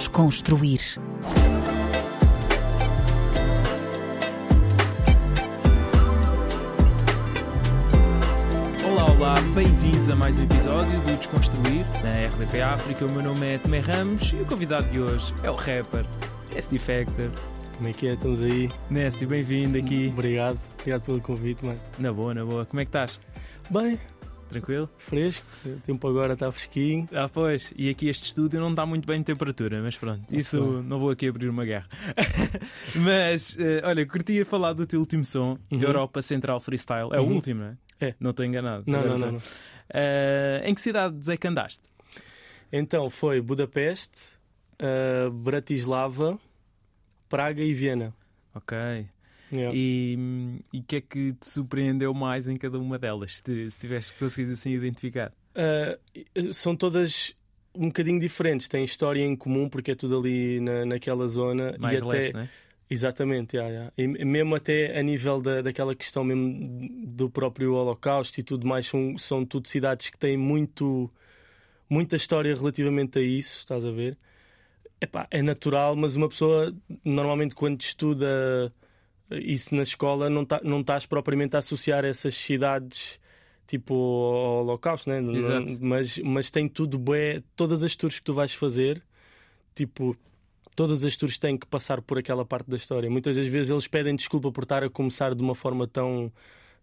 Desconstruir. Olá, olá, bem-vindos a mais um episódio do Desconstruir na RDP África. O meu nome é Tomé Ramos e o convidado de hoje é o rapper Nasty Factor. Como é que é? Estamos aí. Nasty, bem-vindo aqui. Obrigado. Obrigado pelo convite, mano. Na boa, na boa. Como é que estás? Bem, Tranquilo? fresco. O tempo agora está fresquinho. Ah, pois. E aqui este estúdio não está muito bem de temperatura, mas pronto, isso não vou aqui abrir uma guerra. mas, eh, olha, curtia falar do teu último som, Uhum. Europa Central Freestyle. É o Uhum. último, não é? É. Não estou enganado. Não, Agora não, não, não. Eh, em que cidades é que andaste? Então foi Budapeste, ah, Bratislava, Praga e Viena. Ok. Yeah. E o que é que te surpreendeu mais em cada uma delas, se, te- se tivesse conseguido assim identificar? Ah, são todas um bocadinho diferentes. Têm história em comum porque é tudo ali na, naquela zona. Mais e leste, até, não é? Exatamente, yeah, yeah. E mesmo até a nível da, daquela questão mesmo do próprio Holocausto e tudo mais, são, são tudo cidades que têm muito, muita história relativamente a isso, estás a ver? Epá, é natural, mas uma pessoa normalmente quando estuda isso na escola não, tá, não estás propriamente a associar essas cidades tipo ao Holocausto, né? Exato. mas, mas tem tudo bué, todas as tours que tu vais fazer, tipo, todas as tours têm que passar por aquela parte da história. Muitas das vezes eles pedem desculpa por estar a começar de uma forma tão,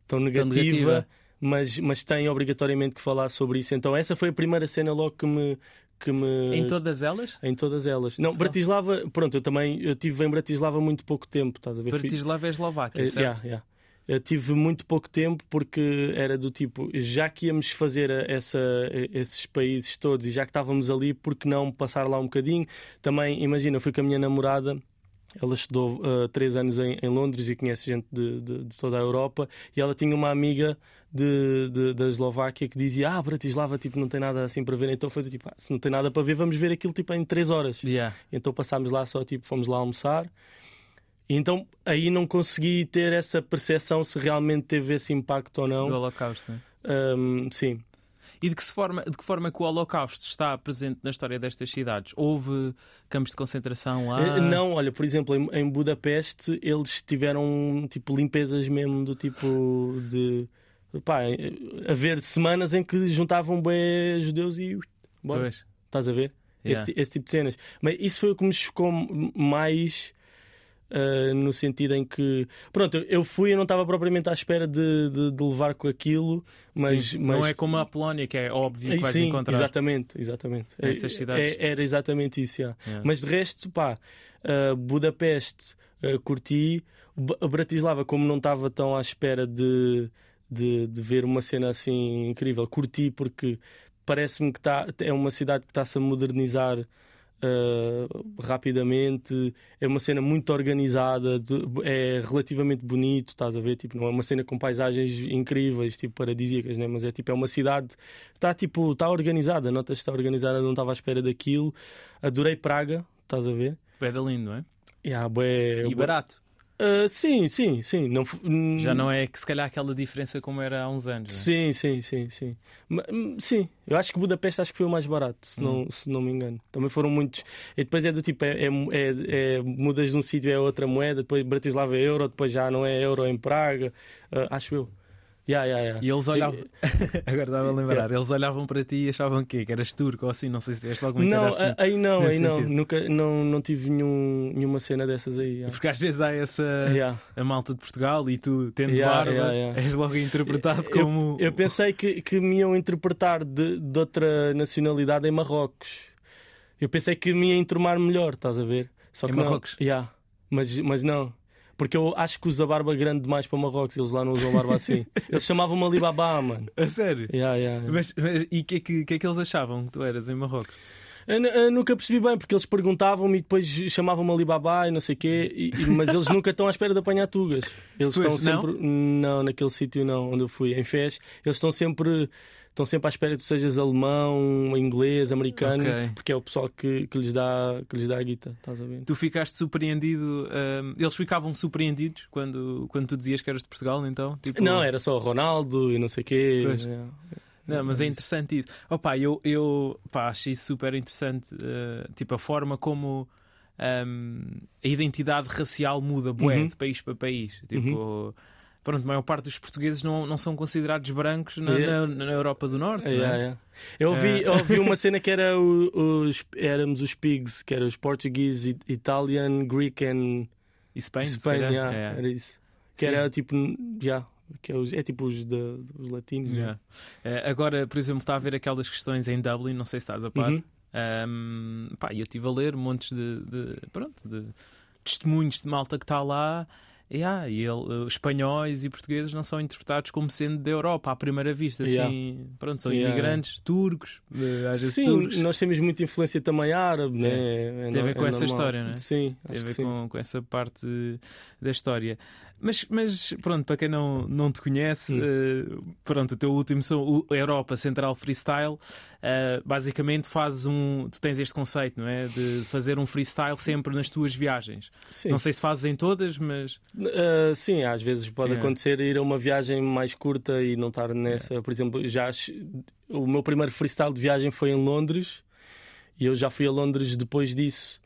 tão negativa, negativa. Mas, mas têm obrigatoriamente que falar sobre isso. Então essa foi a primeira cena logo que me. Que me... Em todas elas? Em todas elas. Não, Bratislava, pronto, eu também eu tive em Bratislava muito pouco tempo, estás a ver? Bratislava é Eslováquia, eh, certo? yeah, yeah. Eu tive muito pouco tempo porque era do tipo, já que íamos fazer essa, esses países todos e já que estávamos ali, por que não passar lá um bocadinho? Também, imagina, eu fui com a minha namorada. Ela estudou ah, três anos em, em Londres e conhece gente de, de- de toda a Europa. E ela tinha uma amiga de, de- da Eslováquia que dizia: Ah, Bratislava tipo, não tem nada assim para ver. Então foi do tipo: ah, Se não tem nada para ver, vamos ver aquilo tipo, em três horas. Yeah. Então passámos lá só, tipo, fomos lá almoçar. E então aí não consegui ter essa percepção se realmente teve esse impacto ou Do não. Holocausto, né? Ahm, sim. E de que, forma, de que forma que o Holocausto está presente na história destas cidades? Houve campos de concentração lá? Eh, Não, olha, por exemplo, em, em Budapeste eles tiveram tipo limpezas mesmo do tipo de pá, eh, haver semanas em que juntavam bem judeus e bora, estás a ver? Yeah. Esse, esse tipo de cenas. Mas isso foi o que me chocou mais ah, no sentido em que pronto, eu- fui e não estava propriamente à espera de, de- de levar com aquilo, mas, Sim, mas Não é como a Polónia, que é óbvio que vais sim, encontrar. Exatamente, exatamente. Nessas É- cidades. é- era exatamente isso, já. Yeah. Mas de resto, pá, ah, Budapeste ah, curti, Bratislava, como não estava tão à espera de, de, de ver uma cena assim incrível, curti porque parece-me que tá, é uma cidade que está-se a modernizar. Ah, rapidamente. É uma cena muito organizada de- é relativamente bonito estás a ver? Tipo não é uma cena com paisagens incríveis tipo paradisíacas né? Mas é tipo é uma cidade está tipo está organizada notas está organizada não estava à espera daquilo. Adorei Praga estás a ver? É da lindo, não é? Yeah, bué- E barato. Ah, sim sim sim não f- Já não é que se calhar aquela diferença como era há uns anos. não é? Sim, sim, sim, sim. Ma- hum, Sim, eu acho que Budapeste acho que foi o mais barato, se, não, Hum. se não me engano. Também foram muitos. E depois é do tipo, é, é, é- é- mudas de um sítio é outra moeda, depois Bratislava é euro, depois já não é euro em Praga, ah, acho eu. Yeah, yeah, yeah. E eles olhavam. Agora estava a lembrar, eles olhavam para ti e achavam que, que eras turco ou assim, não sei se tiveste alguma Não, assim. aí não, aí não. Nunca, não, não tive nenhum, nenhuma cena dessas aí. Porque às vezes há essa a malta de Portugal e tu, tendo Yeah, barba, és logo interpretado Eu- como. Eu pensei que, que me iam interpretar de, de outra nacionalidade em Marrocos. Eu pensei que me ia enturmar melhor, estás a ver? Só Em que não. Marrocos? Yeah. Mas, mas não. Porque eu acho que usa barba grande demais para Marrocos. Eles lá não usam barba assim. Eles chamavam-me Alibaba, mano. A sério? Yeah, yeah, yeah. Mas, mas- e o que, é que, que é que eles achavam que tu eras em Marrocos? Eu, eu nunca percebi bem, porque eles perguntavam-me e depois chamavam-me Alibaba e não sei o quê, e- e- mas eles nunca estão à espera de apanhar tugas. Eles Pois, estão não? sempre. Não, naquele sítio não, onde eu fui, em Fez, eles estão sempre. Estão sempre à espera que tu sejas alemão, inglês, americano, Ok. porque é o pessoal que, que, lhes dá, que lhes dá a guita, estás a ver? Tu ficaste surpreendido, hum, eles ficavam surpreendidos quando, quando tu dizias que eras de Portugal, então? Tipo, Não, era só Ronaldo e não sei o quê. Pois. é. Não, mas é interessante isso. Opa, eu, eu pá, achei super interessante uh, tipo a forma como um, a identidade racial muda bué, Uhum. de país para país. Tipo, Uhum. Pronto, a maior parte dos portugueses não, não são considerados brancos na, Yeah. na- na Europa do Norte. É, não é? yeah, yeah. Eu ouvi, Eh. eu ouvi uma cena que era o- os, éramos os pigs, que era os português, i- Italian, Greek and E Spain, Spain, yeah, É. era isso. Que Sim. era tipo, yeah, que é, os- é tipo os, da- os latinos. né? Yeah. Eh, agora, por exemplo, está a ver aquelas questões em Dublin, não sei se estás a par. Uhum. Um, pá, eu estive a ler montes de, de- pronto, de testemunhos de malta que está lá. E, ah, e ele, uh, espanhóis e portugueses não são interpretados como sendo da Europa à primeira vista. Assim, Yeah. pronto, são Yeah. imigrantes turcos, eh, às vezes Sim, turcos. nós temos muita influência também árabe, né? É Tem a ver com é essa normal. história, não é? Sim, Tem a ver com, com essa parte da história. Mas, mas pronto, para quem não, não te conhece, eh, pronto, o teu último som, o Europa Central Freestyle, eh, basicamente fazes um. Tu tens este conceito, não é? De fazer um freestyle sempre nas tuas viagens. Sim. Não sei se fazes em todas, mas. Uh, sim, às vezes pode Yeah. acontecer ir a uma viagem mais curta e não estar nessa. Por exemplo, já o meu primeiro freestyle de viagem foi em Londres e eu já fui a Londres depois disso.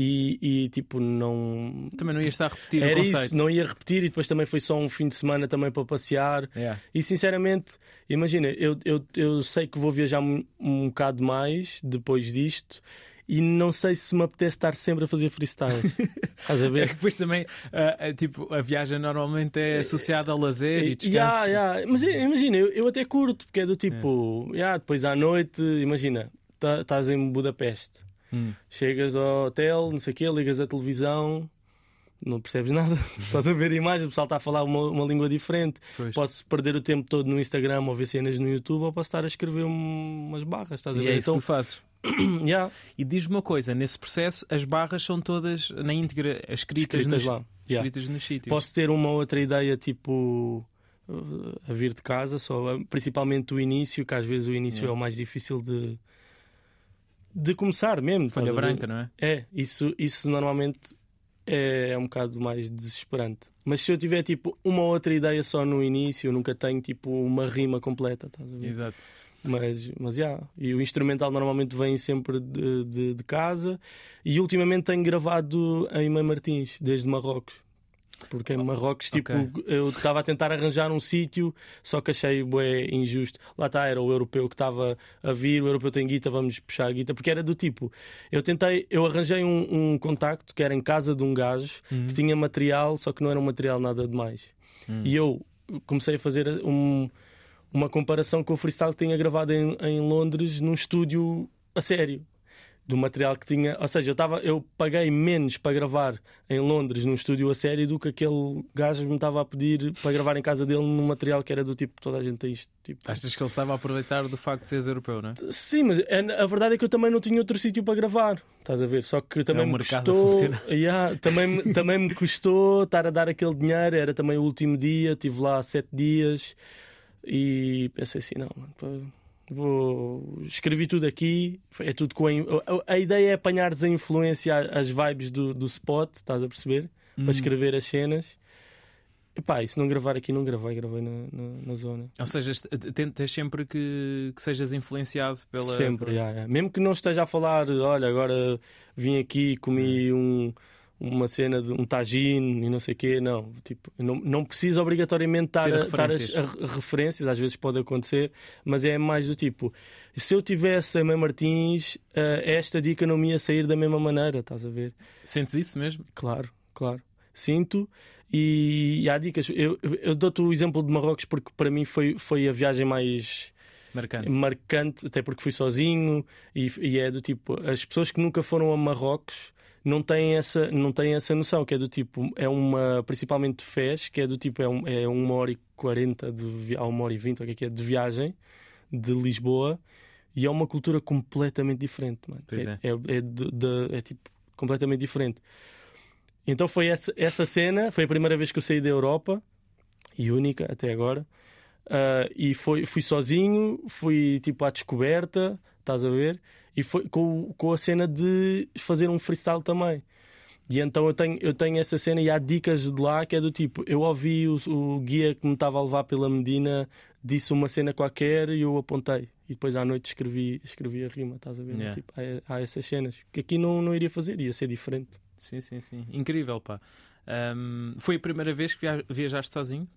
E, e, tipo, não. Também não ias estar a repetir o Era conceito. isso, não ia repetir e depois também foi só um fim de semana também para passear. Yeah. E sinceramente, imagina, eu, eu, eu sei que vou viajar um, um bocado mais depois disto e não sei se me apetece estar sempre a fazer freestyle. Estás a É ver? que depois também, ah, tipo, a viagem normalmente é associada ao lazer e descanso. Yeah, yeah. Mas eh, imagina, eu, eu até curto, porque é do tipo, yeah, depois à noite, imagina, tá- estás em Budapeste, Hum. chegas ao hotel, não sei o quê, ligas a televisão, não percebes nada, estás a ver a imagem, o pessoal está a falar uma, uma língua diferente. Pois. Posso perder o tempo todo no Instagram ou ver cenas no YouTube, ou posso estar a escrever um- umas barras, estás a E ver? é isso então, que tu fazes. yeah, E diz-me uma coisa, nesse processo as barras são todas na íntegra escritas, escritas nos, lá. Yeah. escritas nos sítios. Posso ter uma outra ideia, tipo, uh, a vir de casa, só, uh, principalmente o início, que às vezes o início Yeah. é o mais difícil de, de começar mesmo. Folha branca, não é? É, isso, isso normalmente é, é um bocado mais desesperante. Mas se eu tiver tipo uma outra ideia só no início, eu nunca tenho tipo uma rima completa, estás a ver? Exato. Mas, mas yeah. e o instrumental normalmente vem sempre de, de, de casa. E ultimamente tenho gravado em Mãe Martins, desde Marrocos. Porque em Marrocos, tipo, ok. eu estava a tentar arranjar um sítio, só que achei bué injusto. Lá está, era o europeu que estava a vir, o europeu tem guita, vamos puxar a guita. Porque era do tipo, eu tentei, eu arranjei um, um contacto que era em casa de um gajo Uhum. que tinha material, só que não era um material nada demais. Hum. E eu comecei a fazer um- uma comparação com o freestyle que tinha gravado em, em Londres num estúdio a sério. Do material que tinha. Ou seja, eu, tava, eu paguei menos para gravar em Londres num estúdio a sério do que aquele gajo me estava a pedir para gravar em casa dele num material que era do tipo toda a gente tem isto. Tipo. Achas que ele estava a aproveitar do facto de seres europeu, não é? Sim, mas é- a verdade é que eu também não tinha outro sítio para gravar. Estás a ver? Só que também É um me custou. Yeah, também, também me custou estar a dar aquele dinheiro. Era também o último dia, estive lá sete dias e pensei assim: não, mano, vou. Escrevi tudo aqui. É tudo com a, a, ideia é apanhares a influência, as vibes do, do spot, estás a perceber? Hum. Para escrever as cenas. E pá, e se não gravar aqui, não gravei, gravei na, na, na zona. Ou seja, tentas sempre que, que sejas influenciado pela. Sempre, yeah, yeah. mesmo que não esteja a falar, olha, agora vim aqui e comi um, uma cena de um tagine e não sei o quê, não. Tipo, não, não precisa obrigatoriamente estar a, estar referências. a, a- referências, às vezes pode acontecer, mas é mais do tipo: se eu tivesse a Mãe Martins, eh, esta dica não me ia sair da mesma maneira, estás a ver? Sentes isso mesmo? Claro, claro. Sinto. E, e há dicas. Eu, eu- eu dou-te o exemplo de Marrocos porque para mim foi, foi a viagem mais Marcante. marcante, até porque fui sozinho e, e é do tipo, as pessoas que nunca foram a Marrocos não têm essa, não têm essa noção, que é do tipo, é uma, principalmente de Fez, que é do tipo, é, um, é uma hora e quarenta a uma hora e vinte, o que é que é, de viagem de Lisboa e é uma cultura completamente diferente, mano. Pois é, é. é, de- de- é, tipo completamente diferente. Então foi essa, essa cena, foi a primeira vez que eu saí da Europa e única até agora. Ah, e foi, fui sozinho, fui tipo à descoberta, estás a ver? E foi com, com a cena de fazer um freestyle também. E então eu tenho, eu tenho essa cena e há dicas de lá que é do tipo: eu ouvi o, o guia que me estava a levar pela Medina, disse uma cena qualquer e eu apontei. E depois à noite escrevi, escrevi a rima, estás a ver? Yeah. Tipo, há, há essas cenas que aqui não, não iria fazer, ia ser diferente. Sim, sim, sim. Incrível, pá. Um, foi a primeira vez que via- viajaste sozinho?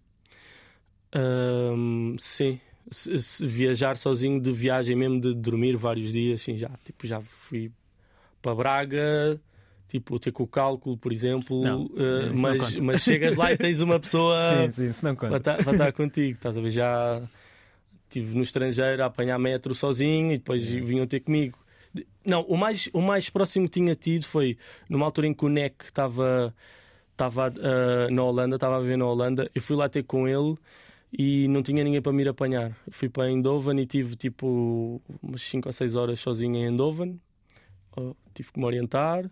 Ahm, sim. Se- se viajar sozinho de viagem mesmo de dormir vários dias, sim, já. Tipo, já fui para Braga, tipo, ter com o cálculo, por exemplo. Não, não mas, conta. mas chegas lá e tens uma pessoa sim, se não para estar, para estar contigo, estás a ver? Já estive no estrangeiro a apanhar metro sozinho e depois É. vinham ter comigo. Não, o mais, o mais próximo que tinha tido foi numa altura em que o NEC estava estava ah, na Holanda, estava a viver na Holanda. Eu fui lá ter com ele e não tinha ninguém para me ir apanhar. Fui para Eindhoven e tive tipo umas 5 ou 6 horas sozinho em Eindhoven. Oh, tive que me orientar.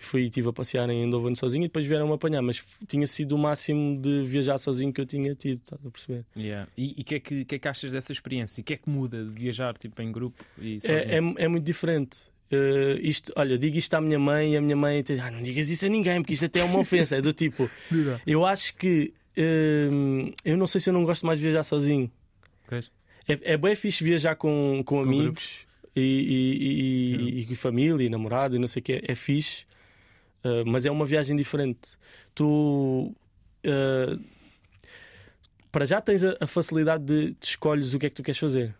Fui estive a passear em Eindhoven sozinho e depois vieram-me apanhar. Mas tinha sido o máximo de viajar sozinho que eu tinha tido, estás a perceber? Yeah. E o que, é que, que é que achas dessa experiência? O que é que muda de viajar tipo, em grupo e sozinho? É, é, é muito diferente. Eh, isto, olha, digo isto à minha mãe e a minha mãe ah, não digas isso a ninguém, porque isto até é uma ofensa. É do tipo, eu acho que hum, eu não sei se eu não gosto mais de viajar sozinho. Pois. É, é bem fixe viajar com, com, amigos e, e, e- e família e namorado e não sei o que. É fixe, uh, mas é uma viagem diferente. Tu uh, para já tens a, a facilidade de te escolhes o que é que tu queres fazer.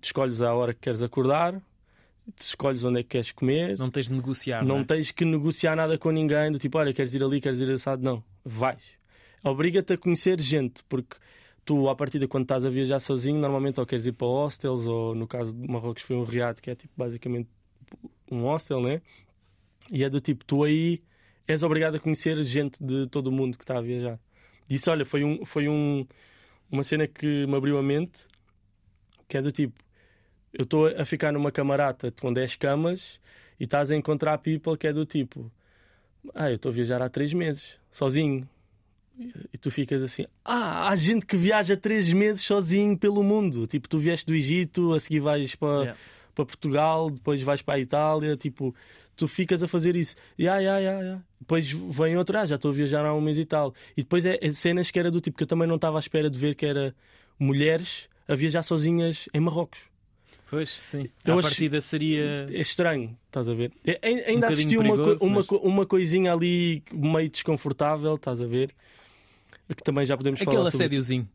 Te escolhes a hora que queres acordar, escolhes onde é que queres comer. Não tens de negociar. Não não é? tens que negociar nada com ninguém, do tipo, olha, queres ir ali, queres ir assado. Não, vais. Obriga-te a conhecer gente, porque tu, à partida, quando estás a viajar sozinho, normalmente ou queres ir para hostels, ou no caso de Marrocos foi um riad, que é tipo basicamente um hostel, né? E é do tipo, tu aí és obrigado a conhecer gente de todo o mundo que está a viajar. Disse, olha, foi, um, foi um, uma cena que me abriu a mente, que é do tipo, eu estou a ficar numa camarata com 10 camas e estás a encontrar people que é do tipo, ah, eu estou a viajar há 3 meses, sozinho. E tu ficas assim, ah, há gente que viaja 3 meses sozinho pelo mundo. Tipo, tu vieste do Egito, a seguir vais para, Yeah. para Portugal, depois vais para a Itália, tipo, tu ficas a fazer isso. E ah, ah, ah. Depois vem outra, ah, já estou a viajar há um mês e tal. E depois é, é cenas que era do tipo que eu também não estava à espera de ver que era mulheres a viajar sozinhas em Marrocos. Pois, sim. Eu a partida seria. É estranho, estás a ver? É- ai- ainda Um assisti uma, perigoso, uma, mas- uma coisinha ali meio desconfortável, estás a ver? Que também já podemos Aquele falar sobre. assédiozinho.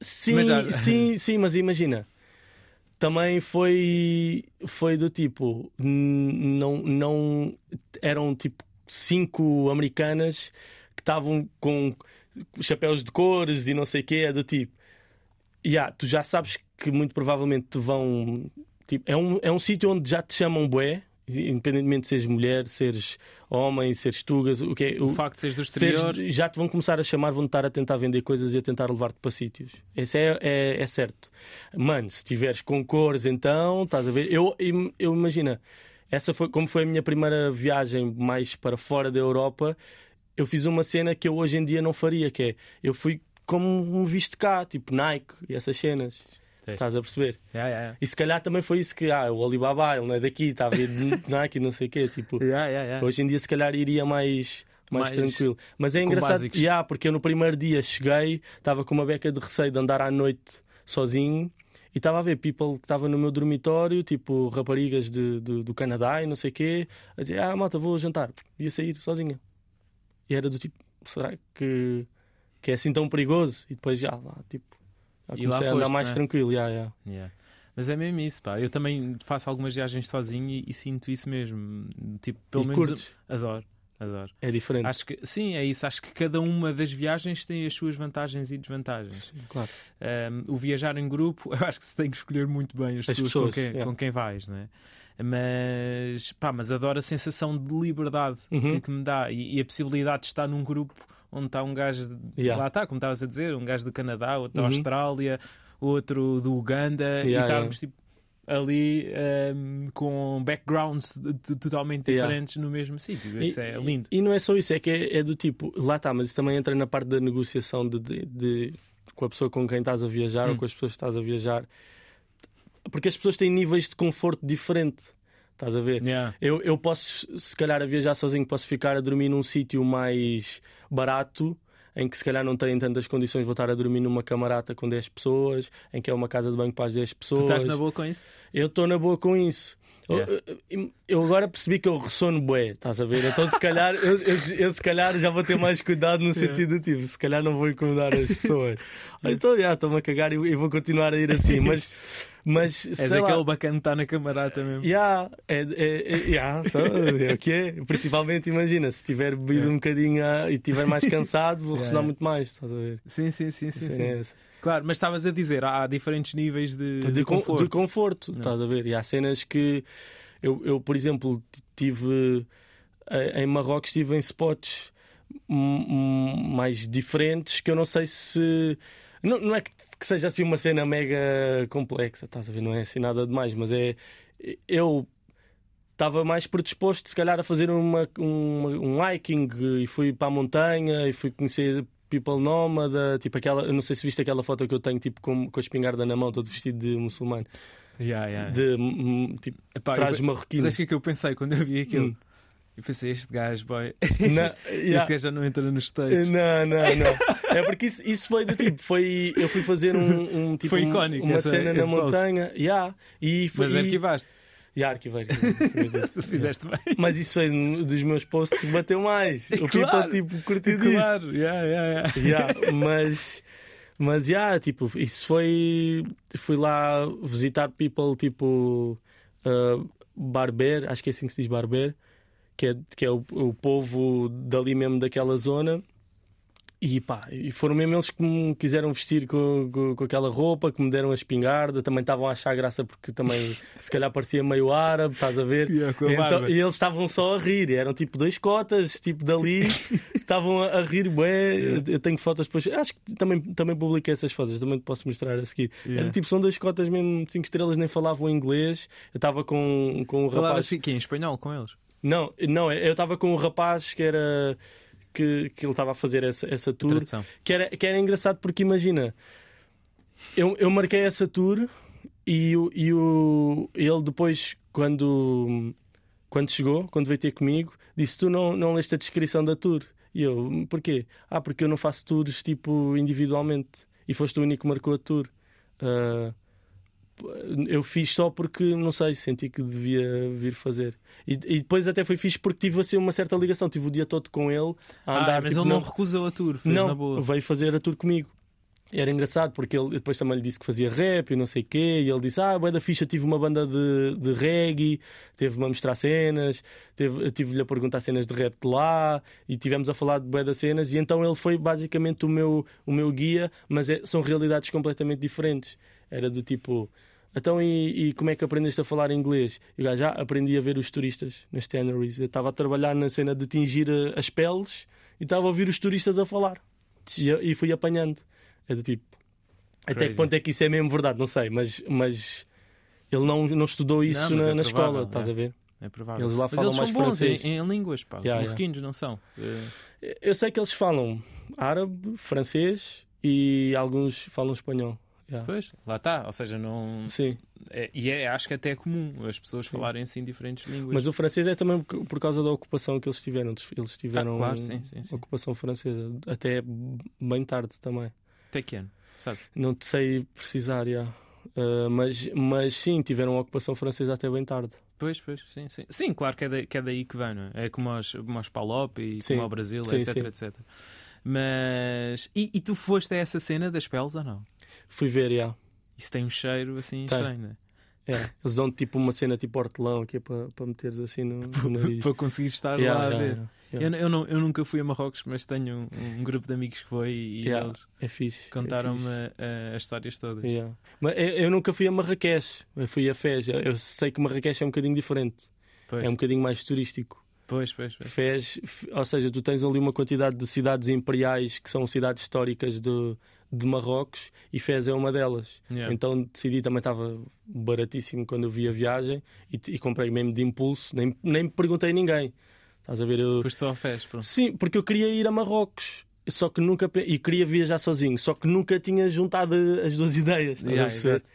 Sim, Mas já- sim, sim, mas imagina. Também foi, foi do tipo, não, não eram tipo cinco americanas que estavam com chapéus de cores e não sei o quê, é do tipo. Yeah, tu já sabes que muito provavelmente te vão. Tipo, é um, é um sítio onde já te chamam bué, independentemente de seres mulher, seres homem, seres tugas, o que é. O o- facto de seres do seres- exterior. já te vão começar a chamar, vão estar a tentar vender coisas e a tentar levar-te para sítios. Esse é, é, é certo. Mano, se tiveres com cores, então, estás a ver? Eu, eu, eu imagina, essa foi como foi a minha primeira viagem mais para fora da Europa. Eu fiz uma cena que eu hoje em dia não faria, que é eu fui como um visto cá, tipo Nike e essas cenas. Estás a perceber? Yeah, yeah, E se calhar também foi isso que ah, o Alibaba, ele não é daqui, está a ver de Nike, não sei o quê. Tipo, yeah. Yeah, yeah. Hoje em dia, se calhar, iria mais, mais, Mais tranquilo. Mas é engraçado, básicos. yeah, porque eu no primeiro dia cheguei, estava com uma beca de receio de andar à noite sozinho e estava a ver people que estava no meu dormitório, tipo raparigas de, de- do Canadá e não sei o quê, a dizer: Ah, malta, vou jantar. Ia sair sozinha. E era do tipo: será que, que é assim tão perigoso? E depois já lá, tipo, E lá a andar foste, mais né? tranquilo. Yeah, yeah. Yeah. Mas é mesmo isso, pá. Eu também faço algumas viagens sozinho e, e sinto isso mesmo. Tipo, pelo e menos curtes? adoro, adoro. É diferente. Acho que sim, é isso. Acho que cada uma das viagens tem as suas vantagens e desvantagens. Sim, claro. Um, o viajar em grupo, eu acho que se tem que escolher muito bem as, As pessoas, com, quem, yeah. com quem vais, né? Mas, pá, mas adoro a sensação de liberdade Uhum. que, que me dá e, e a possibilidade de estar num grupo onde está um gajo, de, Yeah. lá está, como estavas a dizer, um gajo do Canadá, outro da Uhum. Austrália, outro do Uganda e Yeah, estarmos tipo, ali um, com backgrounds totalmente Yeah. diferentes no mesmo sítio. Isso E- é lindo. E não é só isso, é que é, é do tipo, lá está, mas isso também entra na parte da negociação de, de- de- com a pessoa com quem estás a viajar Hum. ou com as pessoas que estás a viajar, porque as pessoas têm níveis de conforto diferente. Estás a ver? Yeah. Eu, eu posso, se calhar, a viajar sozinho, posso ficar a dormir num sítio mais barato, em que se calhar não têm tantas condições, vou estar a dormir numa camarata com 10 pessoas, em que é uma casa de banho para as 10 pessoas. Tu estás na boa com isso? Eu estou na boa com isso. Yeah. Eu, eu- agora percebi que eu ressono bué, estás a ver? Então se calhar eu, eu- eu se calhar já vou ter mais cuidado no sentido tipo, se calhar não vou incomodar as pessoas. Então já estou-me a cagar e, e vou continuar a ir assim, mas, mas És sei lá, aquele bacana que está na camarata mesmo. Yeah, é, é, é, yeah, é o que é. Principalmente, imagina, se tiver bebido um bocadinho ah, e estiver mais cansado, vou Yeah, ressonar muito mais, estás a ver? Sim, sim, sim, sim. Sim. é essa. Claro, mas estavas a dizer, há diferentes níveis de, de, de, con- conforto. de conforto, estás a ver? E há cenas que eu, eu por exemplo, t- tive eh, em Marrocos, estive em spots mais diferentes que eu não sei se. Não, não é que, que seja assim uma cena mega complexa, estás a ver? Não é assim nada demais, mas é. Eu estava mais predisposto, se calhar, a fazer uma, uma- um hiking e fui para a montanha e fui conhecer people nómada, tipo aquela, não sei se viste aquela foto que eu tenho, tipo com, com a espingarda na mão, todo vestido de muçulmano, Yeah, yeah. de hum, tipo, Epá, eu trajes Mas acho que é que eu pensei quando eu vi aquilo? Hum. Eu pensei, este gajo, boy, este yeah. gajo já não entra nos States. Não, não, não. É porque isso, isso foi do tipo, foi, eu fui fazer um, um tipo Foi icónico uma essa- cena na post. montanha, yeah, e foi Mas e, arquivaste, yeah, arquivei, tu fizeste bem. Mas isso foi um dos meus posts bateu mais. O Claro. people tipo curtiu disso. Claro, yeah, yeah, yeah. Yeah, mas mas yeah, tipo, isso foi fui lá visitar people tipo uh, Barber, acho que é assim que se diz Barber, que é, que é o, o povo dali mesmo daquela zona. E pá, e foram mesmo eles que me quiseram vestir com, com, com aquela roupa, que me deram a espingarda, também estavam a achar graça porque também se calhar parecia meio árabe, estás a ver? Yeah, com a Então, e eles estavam só a rir, eram tipo dois cotas, tipo dali, estavam a, a rir, bué. Eu, eu tenho fotos depois, acho que também, também publiquei essas fotos, também te posso mostrar a seguir. Yeah. Era tipo, são dois cotas mesmo, cinco estrelas, nem falavam inglês. Eu estava com, com um Falar rapaz. assim, que em espanhol com eles. Não, não, eu estava com um rapaz que era. que, que ele estava a fazer essa, essa tour Tradução. que era, que era engraçado porque imagina, eu, eu marquei essa tour e, o, e o, ele depois, quando, quando chegou, quando veio ter comigo, disse: Tu não, não leste a descrição da tour. E eu, porquê? Ah, porque eu não faço tours tipo individualmente e foste o único que marcou a tour. Ah, eu fiz só porque, não sei, senti que devia vir fazer. E, e depois até foi fixe porque tive assim uma certa ligação. Tive o dia todo com ele a andar. ah, mas tipo, ele não recusou a tour, fez não, na boa. veio fazer a tour comigo. Era engraçado porque ele depois também lhe disse que fazia rap e não sei o quê. E ele disse: Ah, bué da ficha, tive uma banda de, de reggae, teve-me a mostrar cenas, tive-lhe a perguntar cenas de rap de lá e tivemos a falar de bué das cenas. E então ele foi basicamente o meu, o meu guia, mas é- são realidades completamente diferentes. Era do tipo. Então, e, e como é que aprendeste a falar inglês? E gajo, já aprendi a ver os turistas nas tanneries. Eu estava a trabalhar na cena de tingir eh, as peles e estava a ouvir os turistas a falar. E, fui apanhando. É do tipo. Até que Crazy. ponto é que isso é mesmo verdade? Não sei, mas, mas ele não, não estudou isso Não, na, é na provável, escola, estás é. a ver? É provável. Eles lá mas falam eles mais francês. em, em línguas, pá. Yeah, Os yeah. marroquinos não são. Eu sei que eles falam árabe, francês e alguns falam espanhol. Yeah. Pois, lá está. Ou seja, não. Sim, é- e é, acho que até é comum as pessoas falarem assim diferentes línguas. mas o francês é também por causa da ocupação que eles tiveram. Eles tiveram Ah, claro, sim, sim, sim. ocupação francesa até bem tarde também. Até que ano, sabes? Não te sei precisar, já. Uh, mas, mas sim, tiveram ocupação francesa até bem tarde. Pois, pois, sim, sim. Sim, claro que é, que é daí que vem, não é? É como aos, como aos Palop e Sim, como ao Brasil, sim, etc, sim. etc. Mas. E, e tu foste a essa cena das peles ou não? Fui ver, já. Isso tem um cheiro assim Tem. estranho, não é? É, eles dão tipo uma cena tipo hortelão aqui para, para meteres assim no, no nariz. Para conseguir estar Yeah, lá a ver. Eu, eu, não, eu nunca fui a Marrocos, mas tenho um, um grupo de amigos que foi e eles É fixe. é contaram-me eh, as histórias todas. Mas eu, eu nunca fui a Marrakech, eu fui a Fez. Eu, eu sei que Marrakech é um bocadinho diferente, Pois, é um bocadinho mais turístico. pois, pois, pois. Fez, ou seja, tu tens ali uma quantidade de cidades imperiais que são cidades históricas de, de Marrocos e Fez é uma delas. Yeah. Então decidi, também estava baratíssimo quando eu vi a viagem e, e comprei mesmo de impulso, nem, nem perguntei a ninguém. Estás a ver? Eu... Foste só a fés, pronto. Sim, porque eu queria ir a Marrocos. Só que nunca e queria viajar sozinho, só que nunca tinha juntado as duas ideias, estás Yeah, a perceber? exato.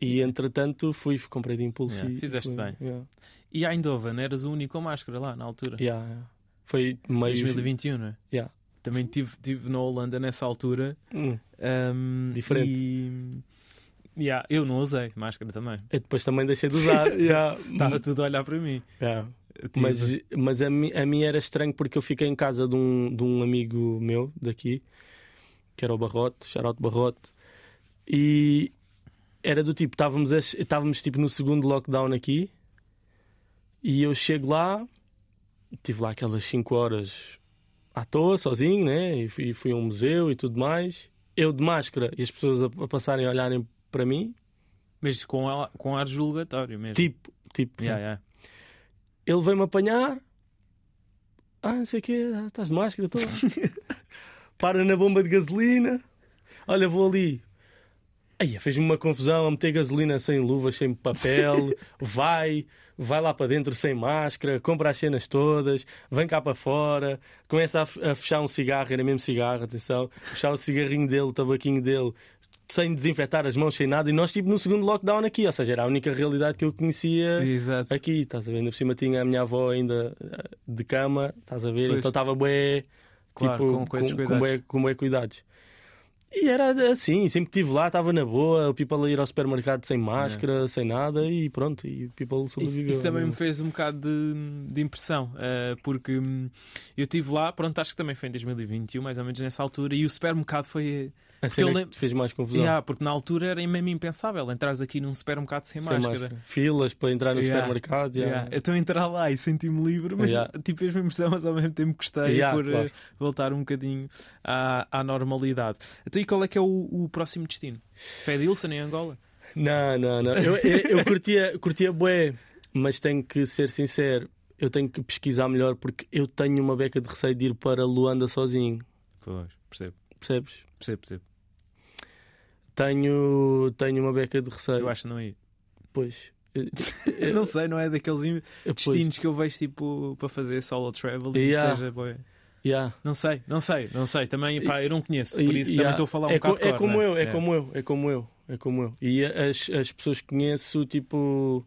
E entretanto fui, comprei de impulso Yeah, e fizeste fui, bem. yeah. E a Eindhoven, eras o único com máscara lá na altura. Yeah, yeah. Foi meio. 2021, não é? Yeah. Também tive, tive na Holanda nessa altura. Hum. Um, Diferente. E... Yeah, eu não usei máscara também. Eu depois também deixei de usar. yeah. Estava tudo a olhar para mim. Yeah. Mas, mas a, mim, a mim era estranho porque eu fiquei em casa de um, de um amigo meu daqui, que era o Barrote, Charote Barrote, e era do tipo, estávamos, a- estávamos tipo no segundo lockdown aqui, e eu chego lá, tive lá aquelas 5 horas à toa, sozinho, né? E fui, fui a um museu e tudo mais. Eu de máscara e as pessoas a, a passarem a olharem para mim, Mas com, com ar julgatório mesmo. tipo, tipo, Yeah, yeah. Ele veio-me apanhar. Ah, não sei o quê, ah, estás de máscara, estou. Para na bomba de gasolina. Olha, vou ali. Aí, fez-me uma confusão a meter gasolina sem luvas, sem papel. vai, vai lá para dentro sem máscara, compra as cenas todas, vem cá para fora, começa a, fe- a fechar um cigarro, era mesmo cigarro, atenção, fechar o cigarrinho dele, o tabaquinho dele, sem desinfetar as mãos, sem nada. E nós, tipo, no segundo lockdown aqui, ou seja, era a única realidade que eu conhecia Exato. aqui, estás a ver? Ainda por cima tinha a minha avó ainda eh, de cama, estás a ver? Pois. Então estava bué, Claro, tipo, com- com com, bué, com bué cuidados. E era assim, sempre que estive lá, estava na boa, o people a ir ao supermercado sem máscara, sem nada e pronto, e o people Isso, sobreviveu. isso também né? me fez um bocado de, de impressão, eh, porque hum, eu estive lá, pronto, acho que também foi em 2021, mais ou menos nessa altura, e o supermercado foi. A porque eu lembro- te fez mais confusão. Yeah, porque na altura era mesmo impensável entrares aqui num supermercado sem, sem máscara. Filas para entrar no Yeah. supermercado. yeah. Yeah. Então entrar lá e senti-me livre, mas Yeah. tipo fez-me impressão, mas ao mesmo tempo gostei Yeah, por claro. eh, voltar um bocadinho à, à normalidade. Então, e qual é que é o, o próximo destino? Fedilson em Angola? Não, não, não. Eu, eu, eu curtia, curtia bué, mas tenho que ser sincero, eu tenho que pesquisar melhor porque eu tenho uma beca de receio de ir para Luanda sozinho, Pois, percebo, percebes? percebo, percebo. Tenho, tenho uma beca de receio. Eu acho que não ia. Pois. Eu não sei, não é daqueles im- Pois. destinos que eu vejo tipo para fazer solo travel e Yeah. seja bué. Yeah. Não sei, não sei, não sei. Também, pá, eu não conheço, por isso e também estou a falar um é, co- bocado é cor, como né? eu, é Yeah. como eu, é como eu, é como eu. E as, as pessoas que conheço, tipo,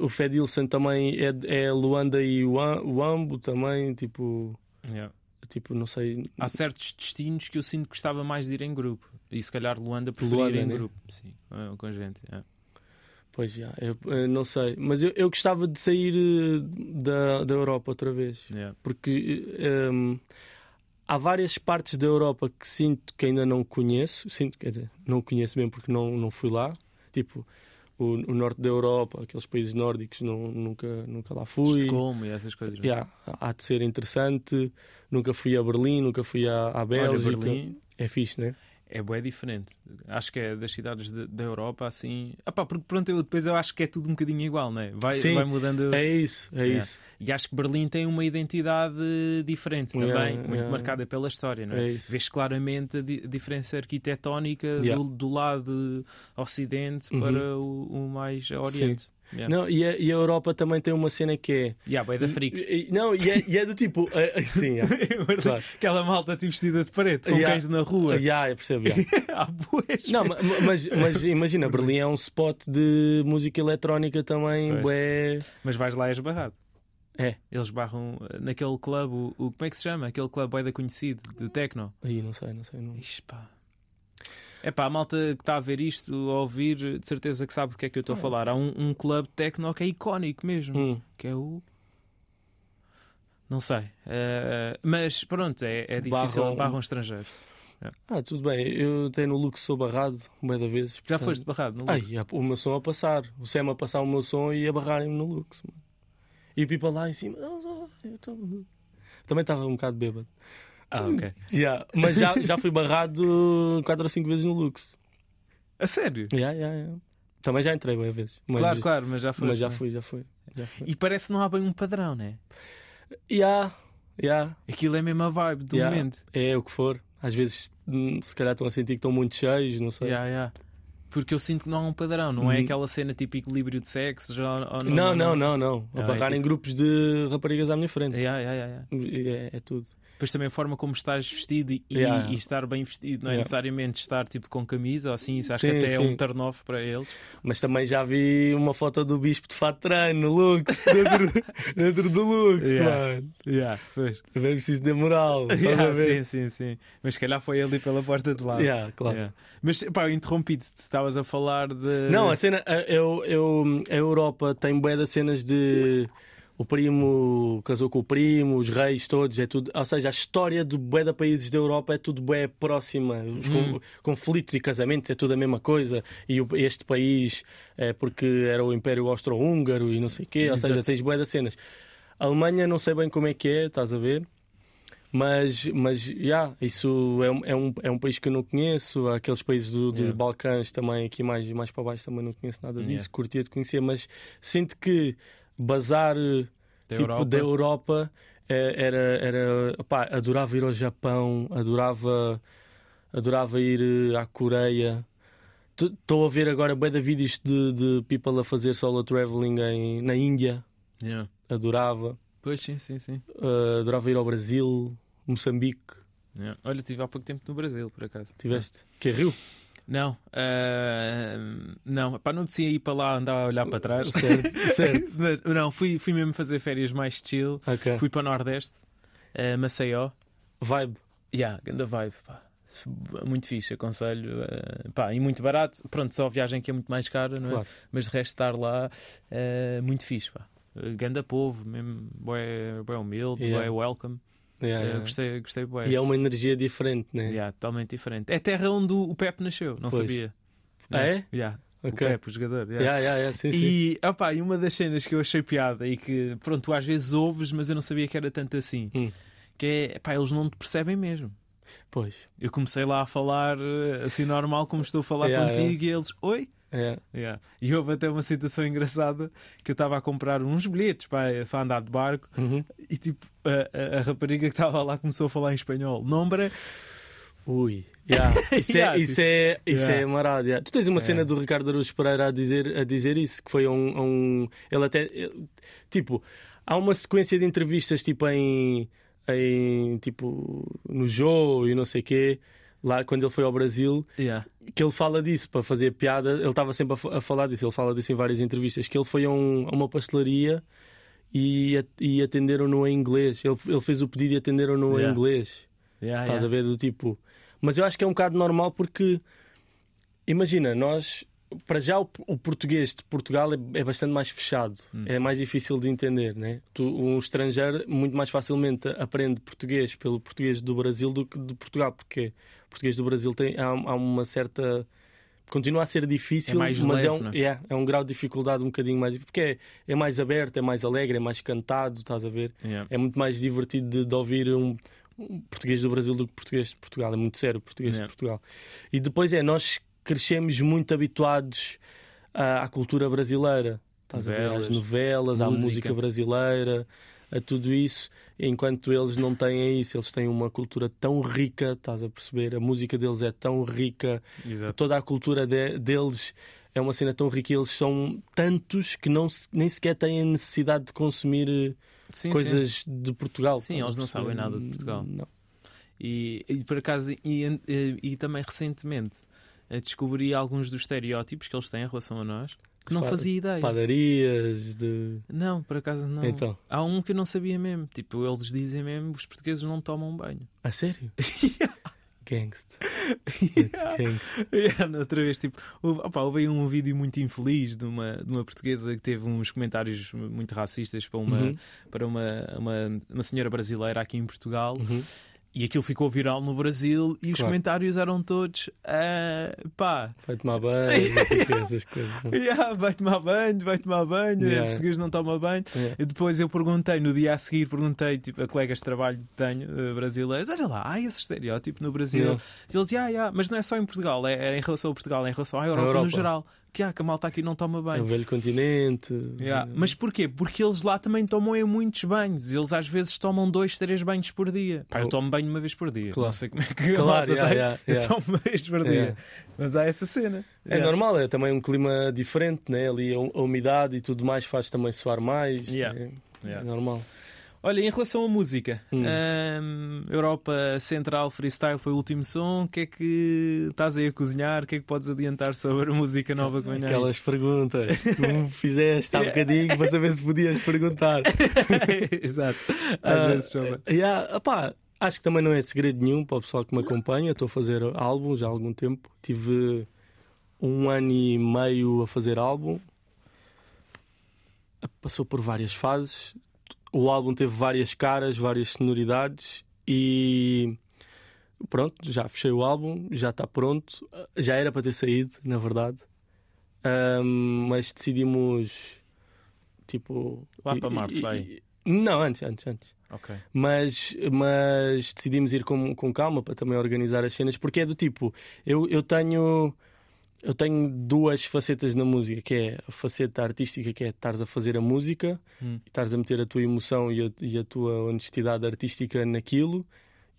o Fedilson também é, é Luanda e o Am- o Ambo também, tipo, Yeah. Tipo, não sei. Há certos destinos que eu sinto que gostava mais de ir em grupo. E se calhar Luanda preferir Luanda, ir em né? grupo. Sim, é, com gente. é. Pois já, eu, eu não sei. Mas eu, eu gostava de sair eh, da, da Europa outra vez. Yeah. Porque ehm, há várias partes da Europa que sinto que ainda não conheço. Sinto, quer dizer, não conheço mesmo porque não, não fui lá. Tipo, o, o norte da Europa, aqueles países nórdicos, não, nunca, nunca lá fui. Estocolmo e essas coisas. é? Yeah, há de ser interessante. Nunca fui a Berlim, nunca fui à, à Olha, Bélgica. Berlim É fixe, né? É bué diferente. Acho que é das cidades de- da Europa assim. Ah pá, porque pronto, eu, depois eu acho que é tudo um bocadinho igual, né? Vai, Sim, vai mudando. É isso, é Yeah. isso. E acho que Berlim tem uma identidade diferente também, Yeah, muito yeah. marcada pela história, não é? É. Vês claramente a di- diferença arquitetónica Yeah. do, do lado ocidente Uhum. para o, o mais oriente. Yeah. Não, e, a, e a Europa também tem uma cena que é. Yeah, bué da freaks. E- Não, e é, e é do tipo. é- é- sim, é. Claro. Aquela malta tipo vestida de preto, com Yeah. cães na rua. Yeah, eu percebo. yeah. Não, ma- ma- mas, mas imagina, Berlim é um spot de música eletrónica também, bué. Mas vais lá e és barrado. É. Eles barram eh, naquele clube, o, o- como é que se chama? Aquele clube bué da conhecido, do techno. Aí, não sei, não sei. Não... Ixi, pá. É pá, a malta que está a ver isto, a ouvir, de certeza que sabe do que é que eu estou a falar. Há um, um clube techno que é icónico mesmo, Hum. que é o. Não sei. Eh, mas pronto, é, é difícil. Barram- Barram estrangeiros. Ah, tudo bem. Eu até no Lux sou barrado, bué da. Já portanto- foste barrado, não Ai, há o meu som a passar. O Sam a passar o meu som e a barrarem-me no mano. E o people lá em cima. "Oh, oh, eu tô-" Também estava um bocado bêbado. Ah, ok. Yeah, Mas já, já fui barrado 4 ou 5 vezes no Lux. A sério? Yeah, yeah, yeah. Também já entrei bué vezes. Mas, claro, claro, mas já foi. mas já fui, já fui. Já fui. E parece que não há bem um padrão, né? Yeah, yeah. Aquilo é mesmo a vibe do Yeah. momento. É o que for. Às vezes, hum, se calhar, estão a sentir que estão muito cheios, não sei. Yeah, yeah. Porque eu sinto que não há um padrão, não é Uhum. aquela cena tipo equilíbrio de sexo. Já, ou Não, não, não, não. A Ah, é barrar em tipo- grupos de raparigas à minha frente. Yeah, yeah, yeah, yeah. É, é tudo. Depois também a forma como estás vestido e, Yeah. e estar bem vestido, não é Yeah. necessariamente estar tipo com camisa ou assim, isso acho Sim, que até é sim. um turn off para eles. Mas também já vi uma foto do bispo de fato de treino no Lux, dentro, dentro do Lux, Yeah. mano. Yeah, pois. É bem preciso ter moral. Yeah, sim, sim, sim. Mas se calhar foi ali pela porta de lá. Yeah, claro. Yeah. Mas pá, interrompi-te, estavas a falar de. Não, a cena, a- eu, eu, a Europa tem bué das cenas de o primo casou com o primo, os reis todos, é tudo, ou seja, a história do bué de países da Europa é tudo bué próxima, os Hum. conflitos e casamentos é tudo a mesma coisa, e este país é porque era o Império Austro-Húngaro e não sei o quê, ou Exato. seja, tens bué das cenas. A Alemanha não sei bem como é que é, estás a ver? Mas, mas yeah, isso é, um- é, um, é um país que eu não conheço. Aqueles países do- dos Yeah. Balcãs também, aqui mais, mais para baixo, também não conheço nada disso. Yeah. Curtia de conhecer, mas sinto que bazar da tipo, Europa. da Europa eh, era. era opá, adorava ir ao Japão, adorava, adorava ir eh, à Coreia. Estou a ver agora bué de vídeos de, de people a fazer solo traveling em, na Índia. Yeah. Adorava. Pois sim, sim, sim. Eh, adorava ir ao Brasil, Moçambique. Yeah. Olha, estive há pouco tempo no Brasil, por acaso. Tiveste? Que é Rio? Não, ah, não, pá, não precisava ir para lá andar a olhar para trás. Certo, certo. Não, fui, fui mesmo fazer férias mais chill. Ok. Fui para o Nordeste, ah, Maceió. Vibe. Yeah, ganda vibe, pá. Muito fixe, aconselho. ah, pá, e muito barato. Pronto, só a viagem que é muito mais cara, não é? Claro. Mas de resto estar lá, muito fixe, pá. Ganda povo, mesmo, bué, bué humilde, Yeah. bué welcome. Yeah, Ah, yeah. Gostei, gostei bué. E é uma energia diferente, né? Yeah, totalmente diferente. É a terra onde o o Pep nasceu, não Pois. sabia. Ah, é? Yeah, Ok. O Pep, o jogador. yeah. Yeah, yeah, yeah, sim, sim. E, opá, e uma das cenas que eu achei piada e que, pronto, tu às vezes ouves, mas eu não sabia que era tanto assim, Hum. que é, pá, eles não te percebem mesmo. Pois. Eu comecei lá a falar eh, assim normal, como estou a falar Yeah, contigo, e eles, oi? É. Yeah. E houve até uma situação engraçada que eu estava a comprar uns bilhetes para, para andar de barco Uhum. e tipo, a, a- a rapariga que estava lá começou a falar em espanhol. Nombre, Ui. Yeah. Isso, Yeah, é, isso, é, isso Yeah. é marado. yeah. Tu tens uma cena Yeah. do Ricardo Araújo Pereira a dizer, a dizer isso, que foi um. um ele até. ele- tipo, há uma sequência de entrevistas tipo em. Em tipo, no Jô e não sei quê, lá quando ele foi ao Brasil, yeah. que ele fala disso para fazer piada. Ele estava sempre a, a falar disso. Ele fala disso em várias entrevistas. Que ele foi a, um- a uma pastelaria e, e atenderam-no em inglês. Ele, ele fez o pedido e atenderam-no em Yeah. inglês. Yeah, Estás a ver? Do tipo. Mas eu acho que é um bocado normal porque. Imagina, nós. Para já, o, o português de Portugal é, é bastante mais fechado, Hum. é mais difícil de entender. Né? Tu, um estrangeiro muito mais facilmente aprende português pelo português do Brasil do que de Portugal, porque o português do Brasil tem, há, há uma certa. Continua a ser difícil, É mais mas leve, é, um, é? é, é um grau de dificuldade um bocadinho mais. Porque é, é mais aberto, é mais alegre, é mais cantado, estás a ver? Yeah. é muito mais divertido de, de ouvir um, um português do Brasil do que português de Portugal. É muito sério o português Yeah. de Portugal. E depois é, nós crescemos muito habituados à, à cultura brasileira. Estás a ver? Às Novelas, novelas, à música. música brasileira, a tudo isso. Enquanto eles não têm isso, eles têm uma cultura tão rica, estás a perceber? A música deles é tão rica, Exato. toda a cultura de- deles é uma cena tão rica. e Eles são tantos que não nem sequer têm a necessidade de consumir eh, Sim, sim. coisas de Portugal. Sim, eles não sabem nada de Portugal. Não. E, e por acaso, e, e, e também recentemente descobri alguns dos estereótipos que eles têm em relação a nós que não fazia ideia. Padarias, de. Não, por acaso não. Então. Há um que eu não sabia mesmo. Tipo, eles dizem mesmo os portugueses não tomam banho. A sério? Gangsta. It's gangsta. Yeah, outra vez, tipo, houve, opá, houve um vídeo muito infeliz de uma, de uma portuguesa que teve uns comentários muito racistas para uma, Uhum. para uma, uma, uma senhora brasileira aqui em Portugal. Uhum. E aquilo ficou viral no Brasil e os Claro. comentários eram todos ah, pá, Vai tomar banho, não sei o quê, essas coisas. yeah, vai tomar banho, vai tomar banho, Yeah. português não toma banho. Yeah. E depois eu perguntei, no dia a seguir, perguntei tipo, a colegas de trabalho que tenho, eh, brasileiros, olha lá, há esse estereótipo no Brasil. Yeah. E eles ah, yeah, mas não é só em Portugal, é, é em relação a Portugal, é em relação à Europa, Europa. no geral. Que, ah, que a malta aqui não toma É o banho. velho continente. Yeah. Mas porquê? Porque eles lá também tomam em muitos banhos. Eles às vezes tomam dois, três banhos por dia. Pá, eu tomo banho uma vez por dia. Claro. Não sei como é que Claro, yeah, yeah, Eu tomo uma vez por dia. Mas há essa cena. É normal, é também um clima diferente, né? Ali a um- umidade e tudo mais faz também suar mais. Yeah. É, é normal. Olha, em relação à música, Hum. hum, Europa Central Freestyle foi o último som. O que é que estás aí a cozinhar? O que é que podes adiantar sobre a música nova que vem aí? Aquelas perguntas que me fizeste há bocadinho para saber se podias perguntar. Exato. Às Ah, vezes chama. yeah, opá, acho que também não é segredo nenhum para o pessoal que me acompanha. Estou a fazer álbum já há algum tempo. Tive um ano e meio a fazer álbum. Passou por várias fases. O álbum teve várias caras, várias sonoridades e pronto, já fechei o álbum, já está pronto. Já era para ter saído, na verdade. Ahm, mas decidimos tipo Lá para março, vai. Não, antes, antes, antes. Ok. Mas, mas decidimos ir com, com calma para também organizar as cenas, porque é do tipo, eu, eu tenho eu tenho duas facetas na música, que é a faceta artística, que é estares a fazer a música, Hum. estares a meter a tua emoção e a, e a tua honestidade artística naquilo,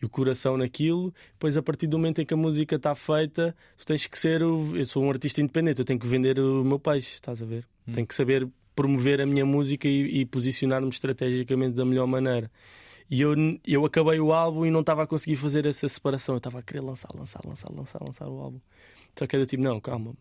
e o coração naquilo. Depois, a partir do momento em que a música está feita, tu tens que ser. O, eu sou um artista independente, eu tenho que vender o meu peixe, estás a ver? Hum. Tenho que saber promover a minha música e, e posicionar-me estrategicamente da melhor maneira. E eu, eu acabei o álbum e não estava a conseguir fazer essa separação. Eu estava a querer lançar, lançar, lançar, lançar, lançar o álbum. Só que era tipo, não, calma.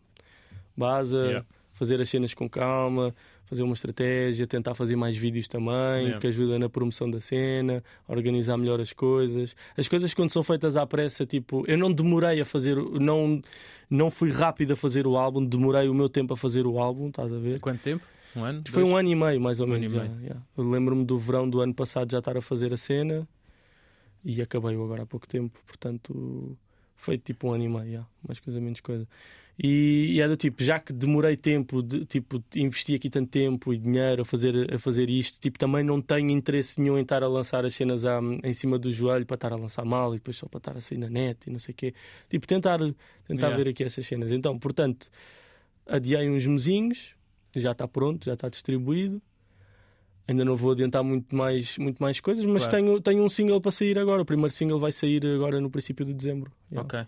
Base, Yeah. fazer as cenas com calma, fazer uma estratégia, tentar fazer mais vídeos também, Yeah. que ajuda na promoção da cena, organizar melhor as coisas. As coisas quando são feitas à pressa, tipo, eu não demorei a fazer, não, não fui rápido a fazer o álbum, demorei o meu tempo a fazer o álbum, estás a ver? Quanto tempo? Um ano? Foi Dois? um ano e meio, mais ou Um menos. já, já. Eu lembro-me do verão do ano passado já estar a fazer a cena e acabei agora há pouco tempo, portanto foi tipo um ano e meio, já. mais coisa menos coisa. E, e é do tipo, já que demorei tempo, de, tipo, investi aqui tanto tempo e dinheiro a fazer, a fazer isto, tipo, também não tenho interesse nenhum em estar a lançar as cenas à- em cima do joelho para estar a lançar mal e depois só para estar a sair na net e não sei o quê. Tipo, tentar, tentar Yeah. ver aqui essas cenas. Então, portanto, adiei uns mesinhos, já está pronto, já está distribuído. Ainda não vou adiantar muito mais, muito mais coisas, mas Claro. tenho, tenho um single para sair agora. O primeiro single vai sair agora no princípio de dezembro. Yeah. Ok.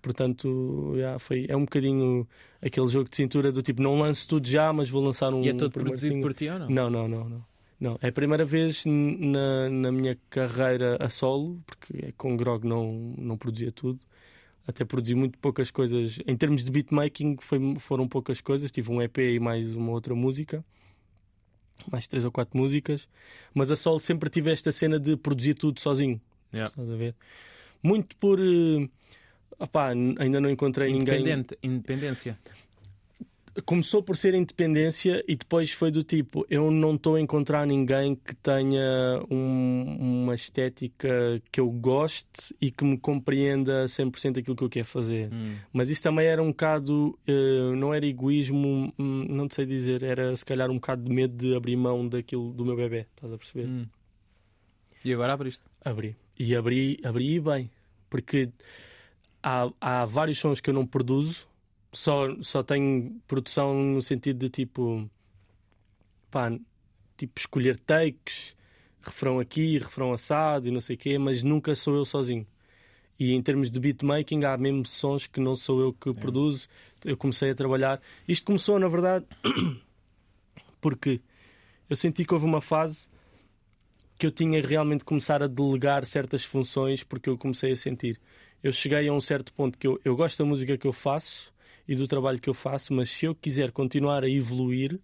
Portanto, yeah, foi, é um bocadinho aquele jogo de cintura do tipo, não lanço tudo já, mas vou lançar um E é todo produzido single. por ti ou não? Não, não, não, não. Não, é a primeira vez na, na minha carreira a solo, porque com Grog não, não produzia tudo. Até produzi muito poucas coisas. Em termos de beatmaking, foi, foram poucas coisas. Tive um EP e mais uma outra música. Mais três ou quatro músicas. Mas a solo sempre tive esta cena de produzir tudo sozinho. Yeah. Estás a ver? Muito por. eh, opá, ainda não encontrei ninguém. Independente, independência. Começou por ser independência e depois foi do tipo: eu não estou a encontrar ninguém que tenha um- uma estética que eu goste e que me compreenda 100% aquilo que eu quero fazer. Hum. Mas isso também era um bocado, eh, não era egoísmo, hum, não sei dizer, era se calhar um bocado de medo de abrir mão daquilo do meu bebê, estás a perceber? Hum. E agora abriste. Abri. E abri, abri bem. Porque há, há vários sons que eu não produzo, só, só tenho produção no sentido de tipo. pá, tipo escolher takes, refrão aqui, refrão assado e não sei o quê, mas nunca sou eu sozinho. E em termos de beatmaking, há mesmo sons que não sou eu que produzo. Eu comecei a trabalhar. Isto começou, na verdade, porque eu senti que houve uma fase que eu tinha realmente começar a delegar certas funções porque eu comecei a sentir. Eu cheguei a um certo ponto que eu, eu gosto da música que eu faço e do trabalho que eu faço, mas se eu quiser continuar a evoluir,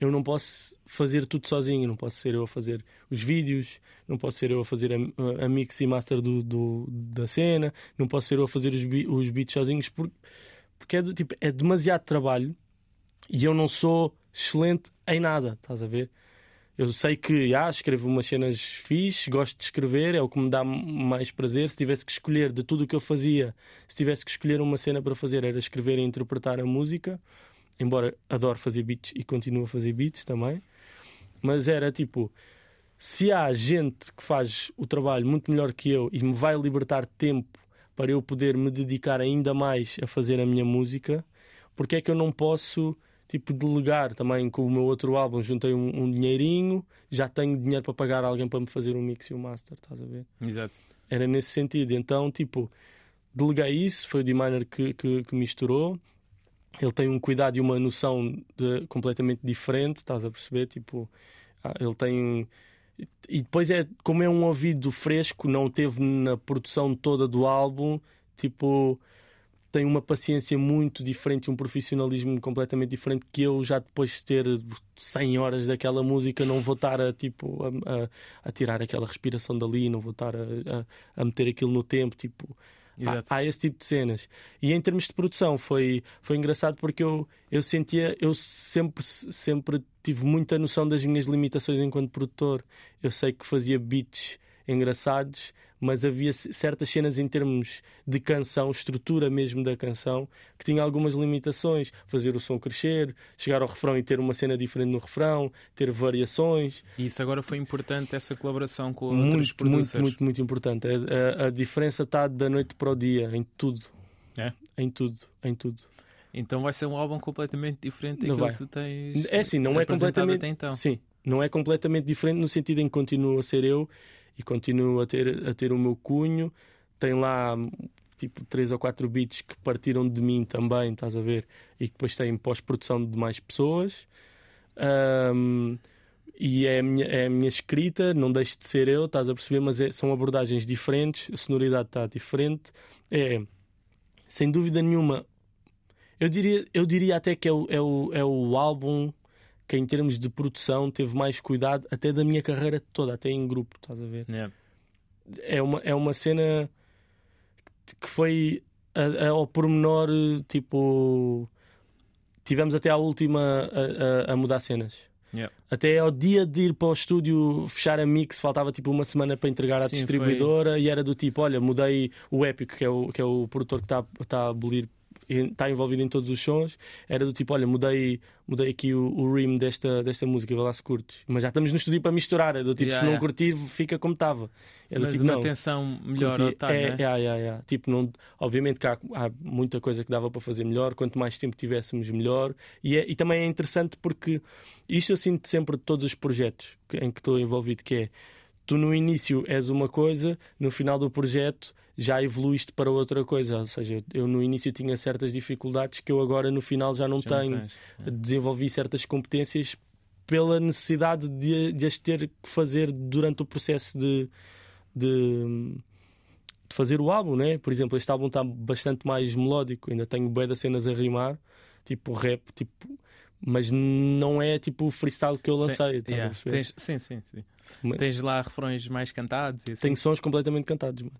eu não posso fazer tudo sozinho. Não posso ser eu a fazer os vídeos, não posso ser eu a fazer a, a mix e master do, do- da cena, não posso ser eu a fazer os, os beats sozinhos porque, porque é, do, tipo, é demasiado trabalho e eu não sou excelente em nada, estás a ver? Eu sei que ah, escrevo umas cenas fixe, gosto de escrever, é o que me dá mais prazer. Se tivesse que escolher de tudo o que eu fazia, se tivesse que escolher uma cena para fazer, era escrever e interpretar a música. Embora adoro fazer beats e continuo a fazer beats também. Mas era tipo: se há gente que faz o trabalho muito melhor que eu e me vai libertar tempo para eu poder me dedicar ainda mais a fazer a minha música, porque é que eu não posso tipo delegar também com o meu outro álbum juntei um, um dinheirinho já tenho dinheiro para pagar alguém para me fazer um mix e um master estás a ver? Exato. era nesse sentido. Então tipo deleguei isso foi o D-Miner que, que, que misturou. Ele tem um cuidado e uma noção de- completamente diferente estás a perceber? Tipo ah, ele tem e depois é como é um ouvido fresco, não teve na produção toda do álbum, tipo tem uma paciência muito diferente, um profissionalismo completamente diferente que eu já depois de ter 100 horas daquela música não vou estar a, tipo, a, a, a tirar aquela respiração dali, não vou estar a, a, meter aquilo no tempo, tipo... Há, há, esse tipo de cenas. E em termos de produção foi, foi engraçado porque eu, eu sentia, eu sempre, sempre tive muita noção das minhas limitações enquanto produtor. Eu sei que fazia beats engraçados, mas havia certas cenas em termos de canção, estrutura mesmo da canção, que tinha algumas limitações. Fazer o som crescer, chegar ao refrão e ter uma cena diferente no refrão, ter variações. E isso agora foi importante, essa colaboração com muito, outros produtores? Muito, muito, muito importante. A, a, a diferença está da noite para o dia, em tudo. É? Em tudo, em tudo. Então vai ser um álbum completamente diferente daquilo vai. que tu tens. É assim, não é completamente. Então. Sim, não é completamente diferente no sentido em que continuo a ser eu e continuo a ter, a ter o meu cunho. Tem lá tipo três ou quatro beats que partiram de mim também, estás a ver? E que depois tem pós-produção de mais pessoas. Um, e é a, minha, é a minha escrita, não deixe de ser eu, estás a perceber? Mas é, são abordagens diferentes, a sonoridade está diferente. É, sem dúvida nenhuma, eu diria, eu diria até que é o, é o, é o álbum que em termos de produção teve mais cuidado até da minha carreira toda, até em grupo, estás a ver? Yeah. É, uma, é uma cena que foi a, a, ao pormenor, tipo. Tivemos até à última a, a, mudar cenas. Yeah. Até ao dia de ir para o estúdio fechar a mix, faltava tipo uma semana para entregar à Sim, distribuidora foi... e era do tipo: olha, mudei o Epic, que é o, que é o produtor que está tá a abolir está envolvido em todos os sons, era do tipo: olha, mudei, mudei aqui o, o rim desta, desta música, vai lá se curtes. Mas já estamos no estúdio para misturar, é do tipo: Yeah, se não yeah. curtir, fica como estava. É do Mas tipo: uma não. atenção melhor curti- detalhe, é, né? é, é, é. Tipo, não, obviamente que há, há muita coisa que dava para fazer melhor, quanto mais tempo tivéssemos, melhor. E, é- e também é interessante porque isto eu sinto sempre de todos os projetos em que estou envolvido, que é tu no início és uma coisa, no final do projeto já evoluíste para outra coisa. Ou seja, eu no início tinha certas dificuldades que eu agora no final já não Já tenho. tens. Desenvolvi certas competências pela necessidade de, de as ter que fazer durante o processo de, de, de fazer o álbum, né? Por exemplo, este álbum está bastante mais melódico, ainda tenho bué das cenas a rimar, tipo rap, tipo, mas não é tipo o freestyle que eu lancei. a Yeah. Tens, sim, sim, sim. Mas- Tens lá refrões mais cantados assim. Tem sons completamente cantados, mano.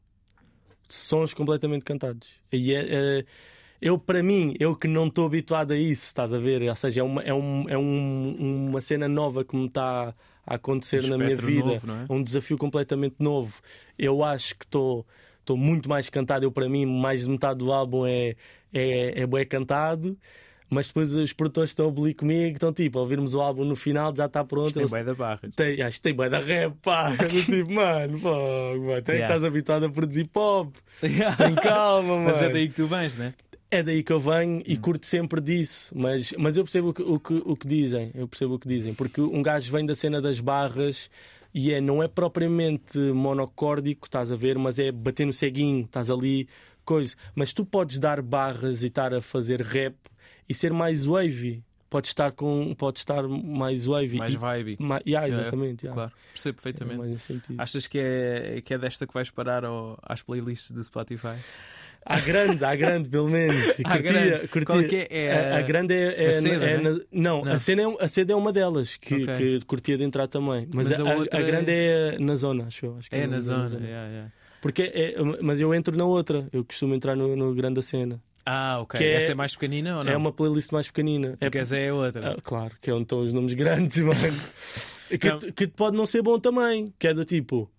Sons completamente cantados. E é, é- eu, para mim, eu que não estou habituado a isso, estás a ver? Ou seja, é uma, é um, é um- uma cena nova que me está a acontecer Um na minha vida. novo, não é? um desafio completamente novo. Eu acho que estou estou muito mais cantado. Eu, para mim, mais de metade do álbum é, é, é bué cantado. Mas depois os produtores estão a abolir comigo, estão tipo, ouvirmos o álbum no final, já está pronto. Isto tem bem da barra. tem, acho que tem bué da rap, pá. Tipo, mano, fogo, mano. Tem- Yeah. Estás habituado a produzir pop. Tem calma, mano. Mas é daí que tu vens, né? É daí que eu venho Hum. e curto sempre disso. Mas, mas eu percebo o que, o, que, o que dizem. Eu percebo o que dizem. Porque um gajo vem da cena das barras e é, não é propriamente monocórdico, estás a ver, mas é bater no ceguinho, estás ali, coisa. Mas tu podes dar barras e estar a fazer rap e ser mais wavy. Podes estar, com, podes estar mais wavy. Mais E- vibe. ma- yeah, Yeah, exatamente. yeah. Claro, percebo É perfeitamente. nesse sentido. Achas que é, que é desta que vais parar ao- às playlists do Spotify? À grande, à grande, pelo menos. À Curtia, grande. curtia. Qual é é? É a, a grande é, é, a seda, é né? na- não, Não. A, cena é, a seda é uma delas que, Ok. que curtia de entrar também. Mas, Mas a, a é- grande é... na zona, acho eu. Acho que É na zona. yeah, yeah. Porque é, mas eu entro na outra. Eu costumo entrar no, no grande cena. Ah, ok. Que é- Essa é mais pequenina ou não? É uma playlist mais pequenina. Tu é, queres é a outra. Ah, claro, que é onde estão os nomes grandes, mano. que, Não. que pode não ser bom também. Que é do tipo,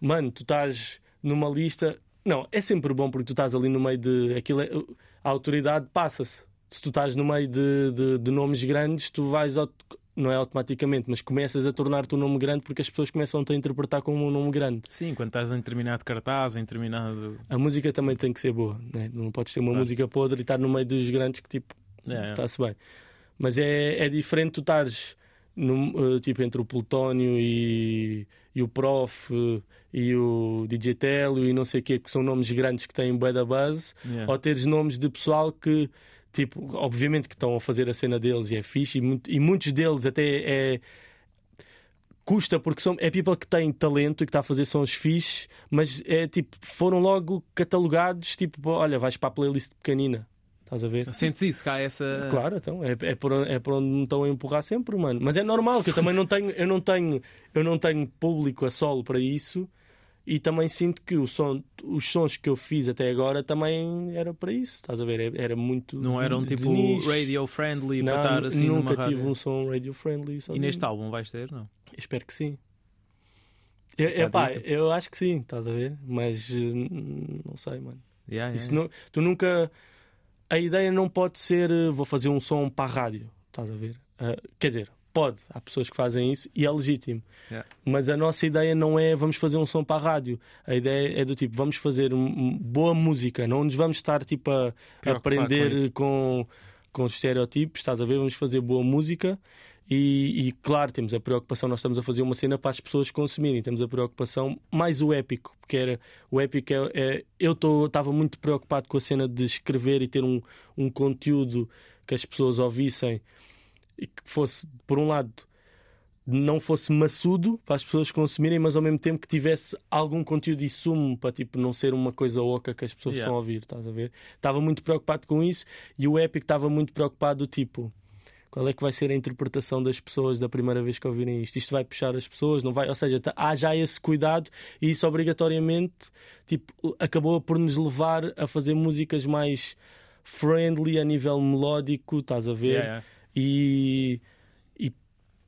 mano, tu estás numa lista. Não, é sempre bom porque tu estás ali no meio de. Aquilo é- a autoridade passa-se. Se tu estás no meio de, de, de nomes grandes, tu vais. aut- Não é automaticamente, mas começas a tornar-te um nome grande porque as pessoas começam-te a interpretar como um nome grande. Sim, quando estás em determinado cartaz, em determinado. A música também tem que ser boa, né? não podes ter uma Claro. música podre e estar no meio dos grandes que tipo É, é. está-se bem. Mas é, é diferente tu estares num, eh, tipo entre o Plutónio e, e o Prof eh, e o DJ Telio e não sei o quê, que são nomes grandes que têm bué da base, Yeah. ou teres nomes de pessoal que, tipo, obviamente que estão a fazer a cena deles e é fixe, e, muito- e muitos deles até é. custa porque são, é people que tem talento e que está a fazer sons fixes, mas é tipo, foram logo catalogados, tipo, olha, vais para a playlist pequenina. Estás a ver? Sentes isso, cá essa. Claro, então é, é, por, é por onde me estão a empurrar sempre, mano. Mas é normal que eu também não tenho, eu não tenho, eu não tenho público a solo para isso e também sinto que o som, os sons que eu fiz até agora também era para isso, estás a ver? Era muito. Não eram tipo radio friendly Não, para estar assim nunca tive rádio. um som radio friendly. E neste álbum vais ter, não? Espero que sim. Eu, epá, eu acho que sim, estás a ver? Mas eh, não sei, mano. Yeah, yeah, não- tu nunca. A ideia não pode ser eh, vou fazer um som para a rádio, estás a ver? Ah, quer dizer, pode, há pessoas que fazem isso e é legítimo. Yeah. Mas a nossa ideia não é vamos fazer um som para a rádio. A ideia é do tipo, vamos fazer boa música, não nos vamos estar tipo a, com aprender isso. com, com, estereótipos, estás a ver? Vamos fazer boa música. E, e, claro, temos a preocupação, nós estamos a fazer uma cena para as pessoas consumirem, temos a preocupação mais o épico, porque era o épico é, é- eu estava muito preocupado com a cena de escrever e ter um, um conteúdo que as pessoas ouvissem e que fosse, por um lado, não fosse maçudo para as pessoas consumirem, mas ao mesmo tempo que tivesse algum conteúdo e sumo para tipo não ser uma coisa oca que as pessoas Yeah. estão a ouvir, estás a ver? Estava muito preocupado com isso e o Epic estava muito preocupado do tipo qual é que vai ser a interpretação das pessoas da primeira vez que ouvirem isto? Isto vai puxar as pessoas, não vai? Ou seja, tá- há já esse cuidado e isso obrigatoriamente tipo, acabou por nos levar a fazer músicas mais friendly a nível melódico, estás a ver? Yeah, yeah. E, e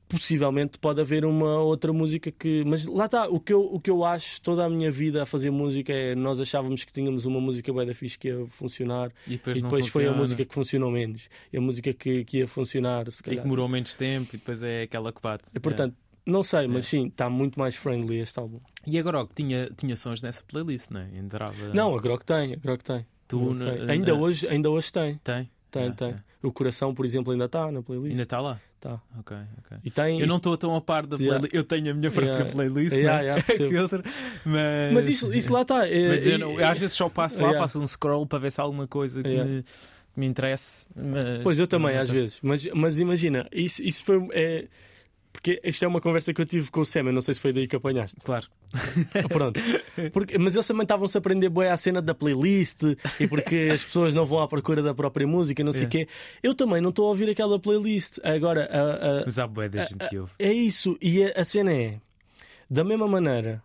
possivelmente pode haver uma outra música que. Mas lá está, o que, eu, o que eu acho toda a minha vida a fazer música é nós achávamos que tínhamos uma música bem da fixe que ia funcionar E depois, e depois foi a música que funcionou menos. E a música que, que ia funcionar, se E calhar. que demorou menos tempo e depois é aquela que bate. E, portanto, não sei, mas sim, está muito mais friendly este álbum. E a Grog tinha, tinha sons nessa playlist, não é? Entrava... Não, a Grok tem, a Grok tem. Tu A Grok tem. ainda, hoje, ainda hoje tem. Tem? Tem, Yeah, tem. yeah. O coração, por exemplo, ainda está na playlist. Ainda está lá? Tá. Ok, ok. E tem, Eu não estou tão a par da Yeah. playlist. Eu tenho a minha própria Yeah. playlist, Yeah, né? yeah, que outra. Mas, Mas isso, isso lá está. Mas eu, não- eu às vezes só passo lá, Yeah. faço um scroll para ver se há alguma coisa que, Yeah. me, me interesse. Mas, Pois eu também, às vezes. Mas, mas imagina, isso, isso foi. É, porque esta é uma conversa que eu tive com o Sam, eu não sei se foi daí que apanhaste. Claro. Pronto. Porque, mas eles também estavam-se a aprender bem à cena da playlist e porque as pessoas não vão à procura da própria música não sei o Yeah. quê. Eu também não estou a ouvir aquela playlist. Agora, a- a- Mas há bué da gente que ouve. é isso. E a, a cena é, da mesma maneira.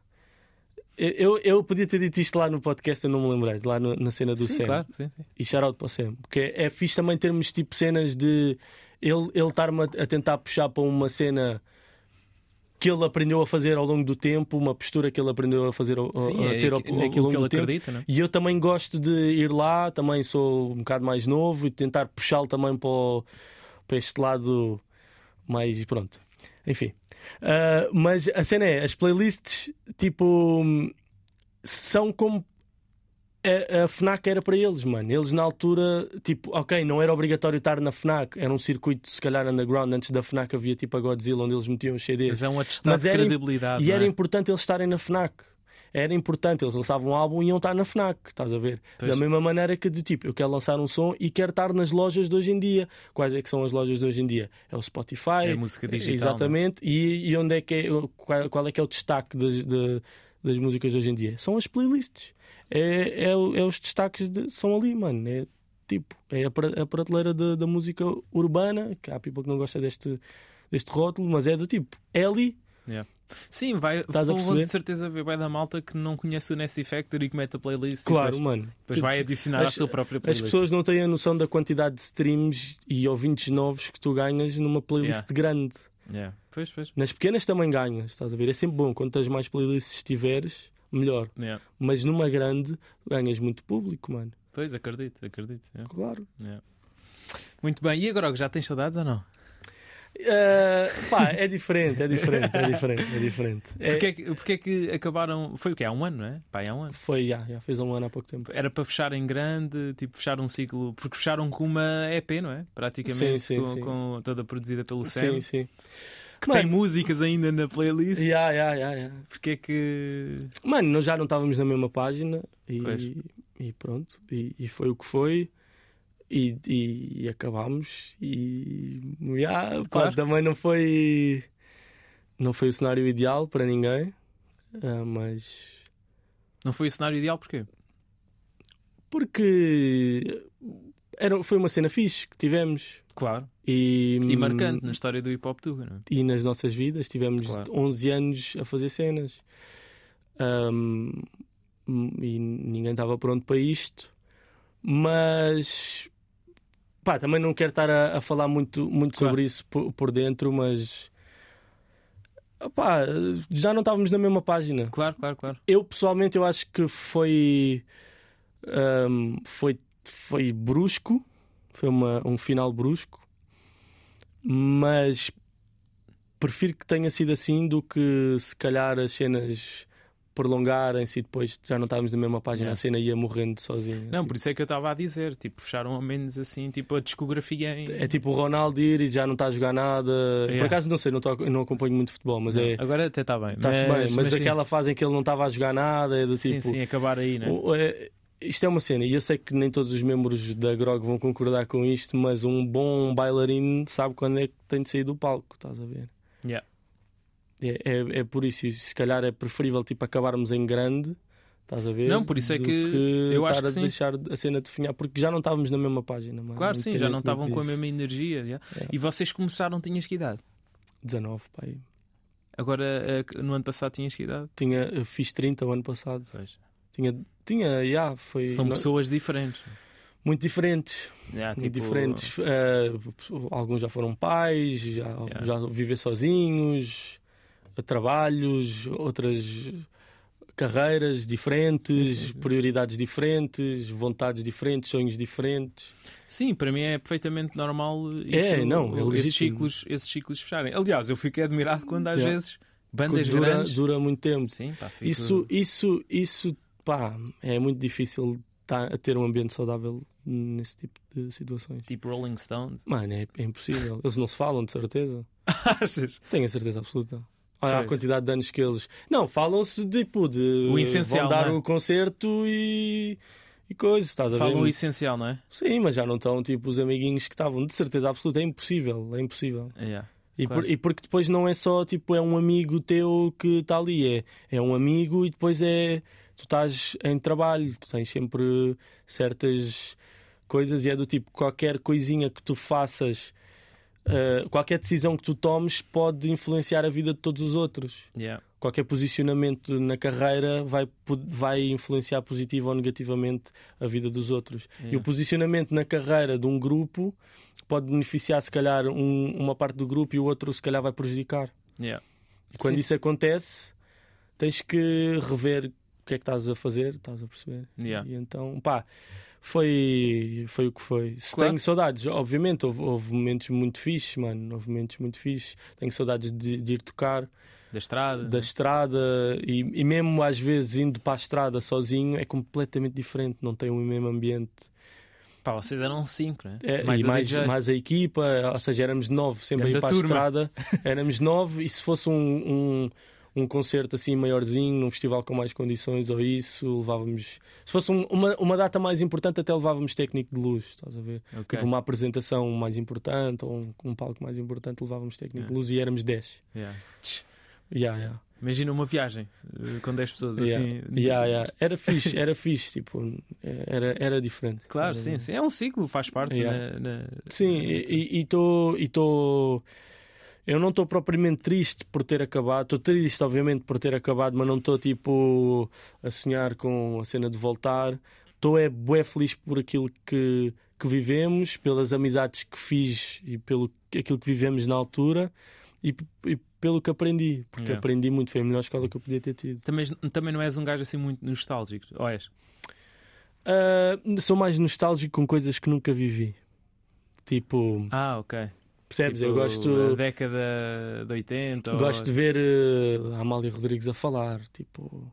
Eu, eu podia ter dito isto lá no podcast, eu não me lembrei, lá no- na cena do sim, Sam. claro. Sim, sim. E shout out para o Sam. Porque é fixe também termos tipo cenas de ele, ele estar-me a, tentar puxar para uma cena que ele aprendeu a fazer ao longo do tempo, uma postura que ele aprendeu a fazer ao, Sim, a é ter ao, aqui- ao longo que ele do tempo. acredita, não é? E eu também gosto de ir lá, também sou um bocado mais novo e tentar puxá-lo também para, o- para este lado mais pronto. Enfim. Ah, mas a cena é, as playlists tipo são como a, a FNAC era para eles, mano. Eles na altura, tipo, ok, não era obrigatório estar na FNAC, era um circuito se calhar underground. Antes da FNAC havia tipo a Godzilla onde eles metiam os CDs. Mas é um atestado Mas de era im- credibilidade. E não era é? importante eles estarem na FNAC. Era importante, eles lançavam um álbum e iam estar na FNAC, estás a ver? Pois. Da mesma maneira que, do tipo, eu quero lançar um som e quero estar nas lojas de hoje em dia. Quais é que são as lojas de hoje em dia? É o Spotify. É a música digital, Exatamente. E, e onde é que é, qual, qual é que é o destaque das, de- das músicas de hoje em dia? São as playlists. É, é, é os destaques, de- são ali, mano. É tipo, é a, a prateleira da- da música urbana, que há people que não gosta deste, deste rótulo, mas é do tipo, é ali. Yeah. Sim, vai, Estás a vou de certeza ver bem da malta que não conhece o Nasty Factor e que mete a playlist. Claro, depois, mano. depois vai adicionar as- a sua própria As playlist. pessoas não têm a noção da quantidade de streams e ouvintes novos que tu ganhas numa playlist Yeah. grande. Yeah. Pois, pois. Nas pequenas também ganhas, estás a ver? É sempre bom. Quantas mais playlists tiveres, melhor. Yeah. Mas numa grande ganhas muito público, mano. Pois, acredito, acredito. yeah. Claro. Yeah. Muito bem. E agora, já tens saudades ou não? Eh, pá, é diferente, é diferente, é diferente, é diferente. É- Porquê, é que- porquê é que acabaram. Foi o quê? Há um ano, não é? Pá, há um ano. Foi, já, já fez um ano há pouco tempo. Era para fechar em grande, tipo, fechar um ciclo. Porque fecharam com uma EP, não é? Praticamente. Sim, sim, com, sim. com- toda produzida pelo Sam. Sim, sim. Que Mano. tem músicas ainda na playlist. Já, já, já, já. Porquê é que. Mano, nós já não estávamos na mesma página Pois. e, e pronto, e, e foi o que foi. E, e, e acabámos e pá, Claro. também não foi Não foi o cenário ideal para ninguém, ah, mas. Não foi o cenário ideal porquê? Porque era, foi uma cena fixe que tivemos. Claro. E, E marcante na história do hip hop Tuga, não é? e nas nossas vidas tivemos Claro. 11 anos a fazer cenas Ahm, e ninguém estava pronto para isto mas pá, também não quero estar a, a falar muito, muito Claro. sobre isso por, por dentro mas já não estávamos na mesma página Claro, claro, claro. eu pessoalmente eu acho que foi ahm, foi, foi brusco foi uma, um final brusco mas prefiro que tenha sido assim do que se calhar as cenas prolongarem-se e depois já não estávamos na mesma página, Yeah. a cena ia morrendo sozinha. Não, Tipo, por isso é que eu estava a dizer, tipo, fecharam ao menos assim, tipo, a discografia em. É tipo o Ronaldo ir e já não está a jogar nada. Por Yeah. acaso não sei, não, tô, não acompanho muito futebol, mas Não, é. Agora até está bem. Está-se bem, mas, sim. aquela fase em que ele não estava a jogar nada é do Sim, tipo. sim, acabar aí, né? É- isto é uma cena, e eu sei que nem todos os membros da Grog vão concordar com isto, mas um bom bailarino sabe quando é que tem de sair do palco, estás a ver? Yeah. É, é, é por isso, se calhar é preferível tipo, acabarmos em grande, estás a ver? Não, por isso é do que eu acho que sim. deixar a cena definhar, porque já não estávamos na mesma página. mano, Claro, sim, já não estavam com a mesma energia. yeah. Yeah. E vocês começaram, tinhas que idade? disso. 19, pai. Agora, eh, no ano passado, tinhas que idade? Tinha, fiz 30 o ano passado. Pois. Tinha, tinha, já, foi São pessoas diferentes. muito diferentes. Yeah, muito tipo, diferentes. Eh, alguns já foram pais, já, Yeah. já viver sozinhos, trabalhos, outras carreiras diferentes, Sim, sim, sim. prioridades diferentes, vontades diferentes, sonhos diferentes. Sim, para mim é perfeitamente normal isso, É, não, é esses, ciclos, esses ciclos fecharem. Aliás, eu fiquei admirado quando às Yeah. vezes bandas dura, grandes. dura muito tempo. Sim, pá, fico- Isso, isso, isso, pá, é muito difícil tá- a ter um ambiente saudável nesse tipo de situações. Tipo Rolling Stones. Mano, é, é impossível. Eles não se falam, de certeza. Achas? Tenho a certeza absoluta. Olha a quantidade de anos que eles. Não, falam-se tipo de. O essencial, Vão dar é? o concerto e. e coisas, estás a Falam o ver? essencial, não é? Sim, mas já não estão tipo os amiguinhos que estavam. De certeza absoluta, é impossível. É impossível. Yeah. E, Claro. por- e porque depois não é só tipo, é um amigo teu que está ali, é, é um amigo e depois é. Tu estás em trabalho, tu tens sempre certas coisas e é do tipo, qualquer coisinha que tu faças, eh, qualquer decisão que tu tomes pode influenciar a vida de todos os outros. Yeah. Qualquer posicionamento na carreira vai, vai influenciar positiva ou negativamente a vida dos outros. E o Yeah. posicionamento na carreira de um grupo pode beneficiar, se calhar, um- uma parte do grupo e o outro, se calhar, vai prejudicar. Yeah. E quando Sim. isso acontece, tens que rever o que é que estás a fazer, estás a perceber? Yeah. E então, pá, foi, foi o que foi. Se Claro. tenho saudades, obviamente, houve, houve momentos muito fixes, mano, houve momentos muito fixes. Tenho saudades de, de ir tocar, Da estrada. da estrada, e, e mesmo às vezes indo para a estrada sozinho é completamente diferente, não tem o mesmo ambiente. Pá, vocês eram cinco, né? É, mais e mais, DJ. mais a equipa, ou seja, éramos nove sempre a ir para a turma. estrada, éramos nove, e se fosse um, um, um concerto assim maiorzinho, num festival com mais condições ou isso, levávamos. Se fosse um- uma, uma data mais importante, até levávamos técnico de luz, estás a ver? Ok. Tipo uma apresentação mais importante ou um, um palco mais importante, levávamos técnico Yeah. de luz e éramos dez. Yeah. Yeah, yeah. Imagina uma viagem eh, com 10 pessoas assim. Era fixe, era fixe, tipo, era, era diferente. Claro, sim, sim. É um ciclo, faz parte. Na- na- Sim, e estou. Eu não estou propriamente triste por ter acabado. Estou triste, obviamente, por ter acabado, mas não estou tipo a sonhar com a cena de voltar. Estou é bué feliz por aquilo que, que vivemos, pelas amizades que fiz e pelo aquilo que vivemos na altura e, e pelo que aprendi. Porque Yeah. aprendi muito, foi a melhor escola que eu podia ter tido. Também, também não és um gajo assim muito nostálgico. Ou és? Ah, sou mais nostálgico com coisas que nunca vivi. Tipo, Ah, ok. Percebes? Tipo, eu gosto. A década de 80. ou- Gosto de ver eh, a Amália Rodrigues a falar, tipo,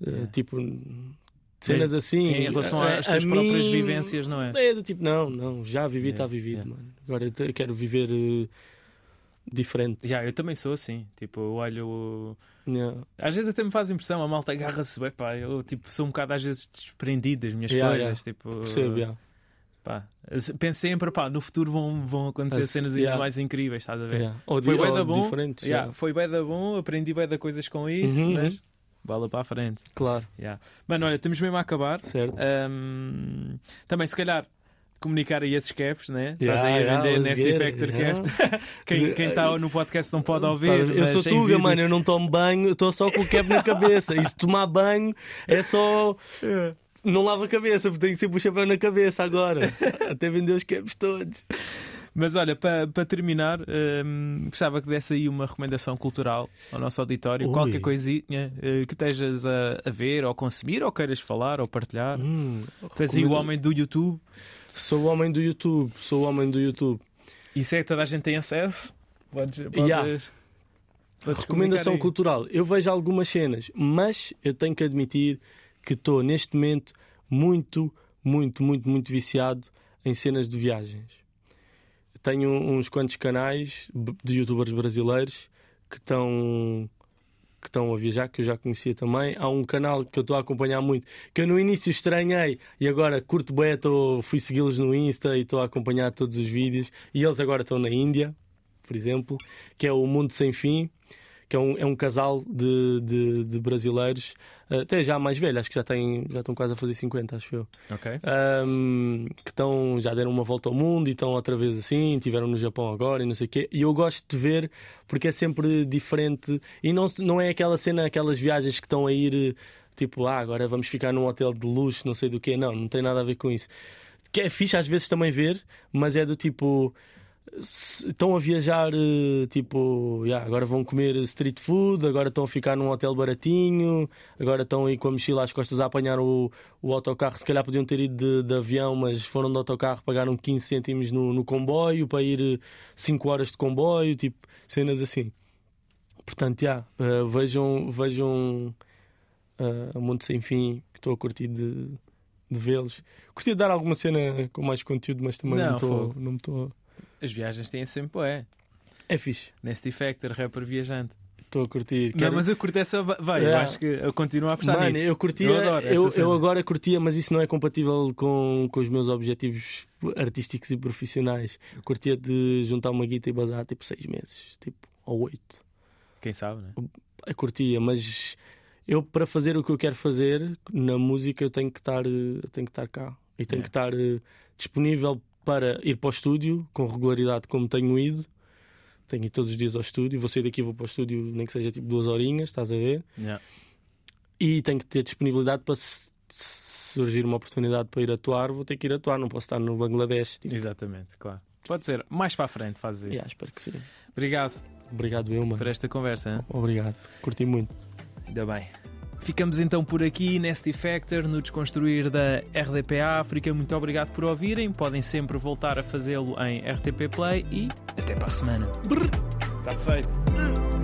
Yeah. tipo cenas assim. Em relação A- às tuas próprias mim, vivências, não é? É do tipo, não, não, já vivi, está Yeah, vivido, yeah. mano. Agora eu quero viver eh, diferente. Já, eu também sou assim. Tipo, eu olho. Yeah. Às vezes até me faz impressão, a malta agarra-se bem, pá. Eu tipo, sou um bocado às vezes desprendido das minhas coisas. Tipo, Percebo. Pá, penso sempre, pá, no futuro vão, vão acontecer Assim, cenas ainda yeah. mais incríveis, estás a ver? Yeah. Ou, Foi ou da bom. diferentes. Yeah, yeah. Foi bem da bom, aprendi bem da coisas com isso, Uhum, mas uhum. bola para a frente. Claro, Yeah. Mano, olha, estamos mesmo a acabar. certo. Ahm, também, se calhar, comunicar aí esses caps, né? Estás Yeah, aí a yeah, vender let's Nasty Factor yeah. Cap. quem quem está no podcast não pode ouvir. eu sou Tuga, vídeo- mano, eu não tomo banho, estou só com o cap na cabeça. E se tomar banho é só. Não lavo a cabeça, porque tenho sempre o chapéu na cabeça agora. Até vender os caps todos. Mas olha, para para terminar, hum, gostava que desse aí uma recomendação cultural ao nosso auditório. Ui. Qualquer coisinha eh, que estejas a, a ver, ou consumir, ou queiras falar, ou partilhar. Hum, aí o homem do YouTube. Sou o homem do YouTube, sou o homem do YouTube. Isso é que toda a gente tem acesso. Podes, podes, Yeah. Recomendação cultural. Eu vejo algumas cenas, mas eu tenho que admitir que estou neste momento muito, muito, muito, muito viciado em cenas de viagens. Tenho uns quantos canais de youtubers brasileiros que estão que estão a viajar, que eu já conhecia também. Há um canal que eu estou a acompanhar muito, que eu no início estranhei e agora curto bem, fui segui-los no Insta e estou a acompanhar todos os vídeos. E eles agora estão na Índia, por exemplo, que é o Mundo Sem Fim, que é um, é um casal de, de, de brasileiros, até já mais velho, acho que já, têm, já estão quase a fazer 50, acho eu. Ok. Ahm, que estão, já deram uma volta ao mundo e estão outra vez assim, estiveram no Japão agora e não sei o quê. E eu gosto de ver porque é sempre diferente e não, não é aquela cena, aquelas viagens que estão a ir tipo, ah, agora vamos ficar num hotel de luxo, não sei do quê. Não, não tem nada a ver com isso. Que é fixe às vezes também ver, mas é do tipo. Estão a viajar, eh, tipo, yeah, agora vão comer street food, agora estão a ficar num hotel baratinho, agora estão aí com a mochila às costas a apanhar o, o autocarro. Se calhar podiam ter ido de, de avião, mas foram de autocarro, pagaram 15 cêntimos no, no comboio para ir 5 horas de comboio, tipo, cenas assim. Portanto, já, eh, vejam, vejam uh, o Mundo Sem Fim, que estou a curtir de, de vê-los. Curti de dar alguma cena com mais conteúdo, mas também Não, não estou. Não. As viagens têm sempre, é. É fixe, Nasty Factor, rapper viajante. estou a curtir. Não, Quero- mas eu curto essa. Vai, eu Yeah. acho que eu continuo a apostar Mano, nisso. eu curtia, Eu eu, eu, agora curtia, mas isso não é compatível com, com os meus objetivos artísticos e profissionais. Eu curtia de juntar uma guita e bazar tipo seis meses, tipo, ou oito. Quem sabe, né? Eu curtia, mas eu para fazer o que eu quero fazer na música eu tenho que estar, eu tenho que estar cá e tenho Yeah. que estar eh, disponível para ir para o estúdio com regularidade como tenho ido. Tenho ido todos os dias ao estúdio, vou sair daqui vou para o estúdio, nem que seja tipo duas horinhas, estás a ver? Yeah. E tenho que ter disponibilidade para se surgir uma oportunidade para ir atuar, vou ter que ir atuar, não posso estar no Bangladesh. Tipo. Exatamente, claro. Pode ser. Mais para a frente fazes isso. Yeah, espero que sim. Obrigado Obrigado, mano. por esta conversa. hein? Obrigado. Curti muito. Ainda bem. Ficamos então por aqui, Nasty Factor, no Desconstruir da RDP África. Muito obrigado por ouvirem. Podem sempre voltar a fazê-lo em RTP Play e até para a semana. Está feito.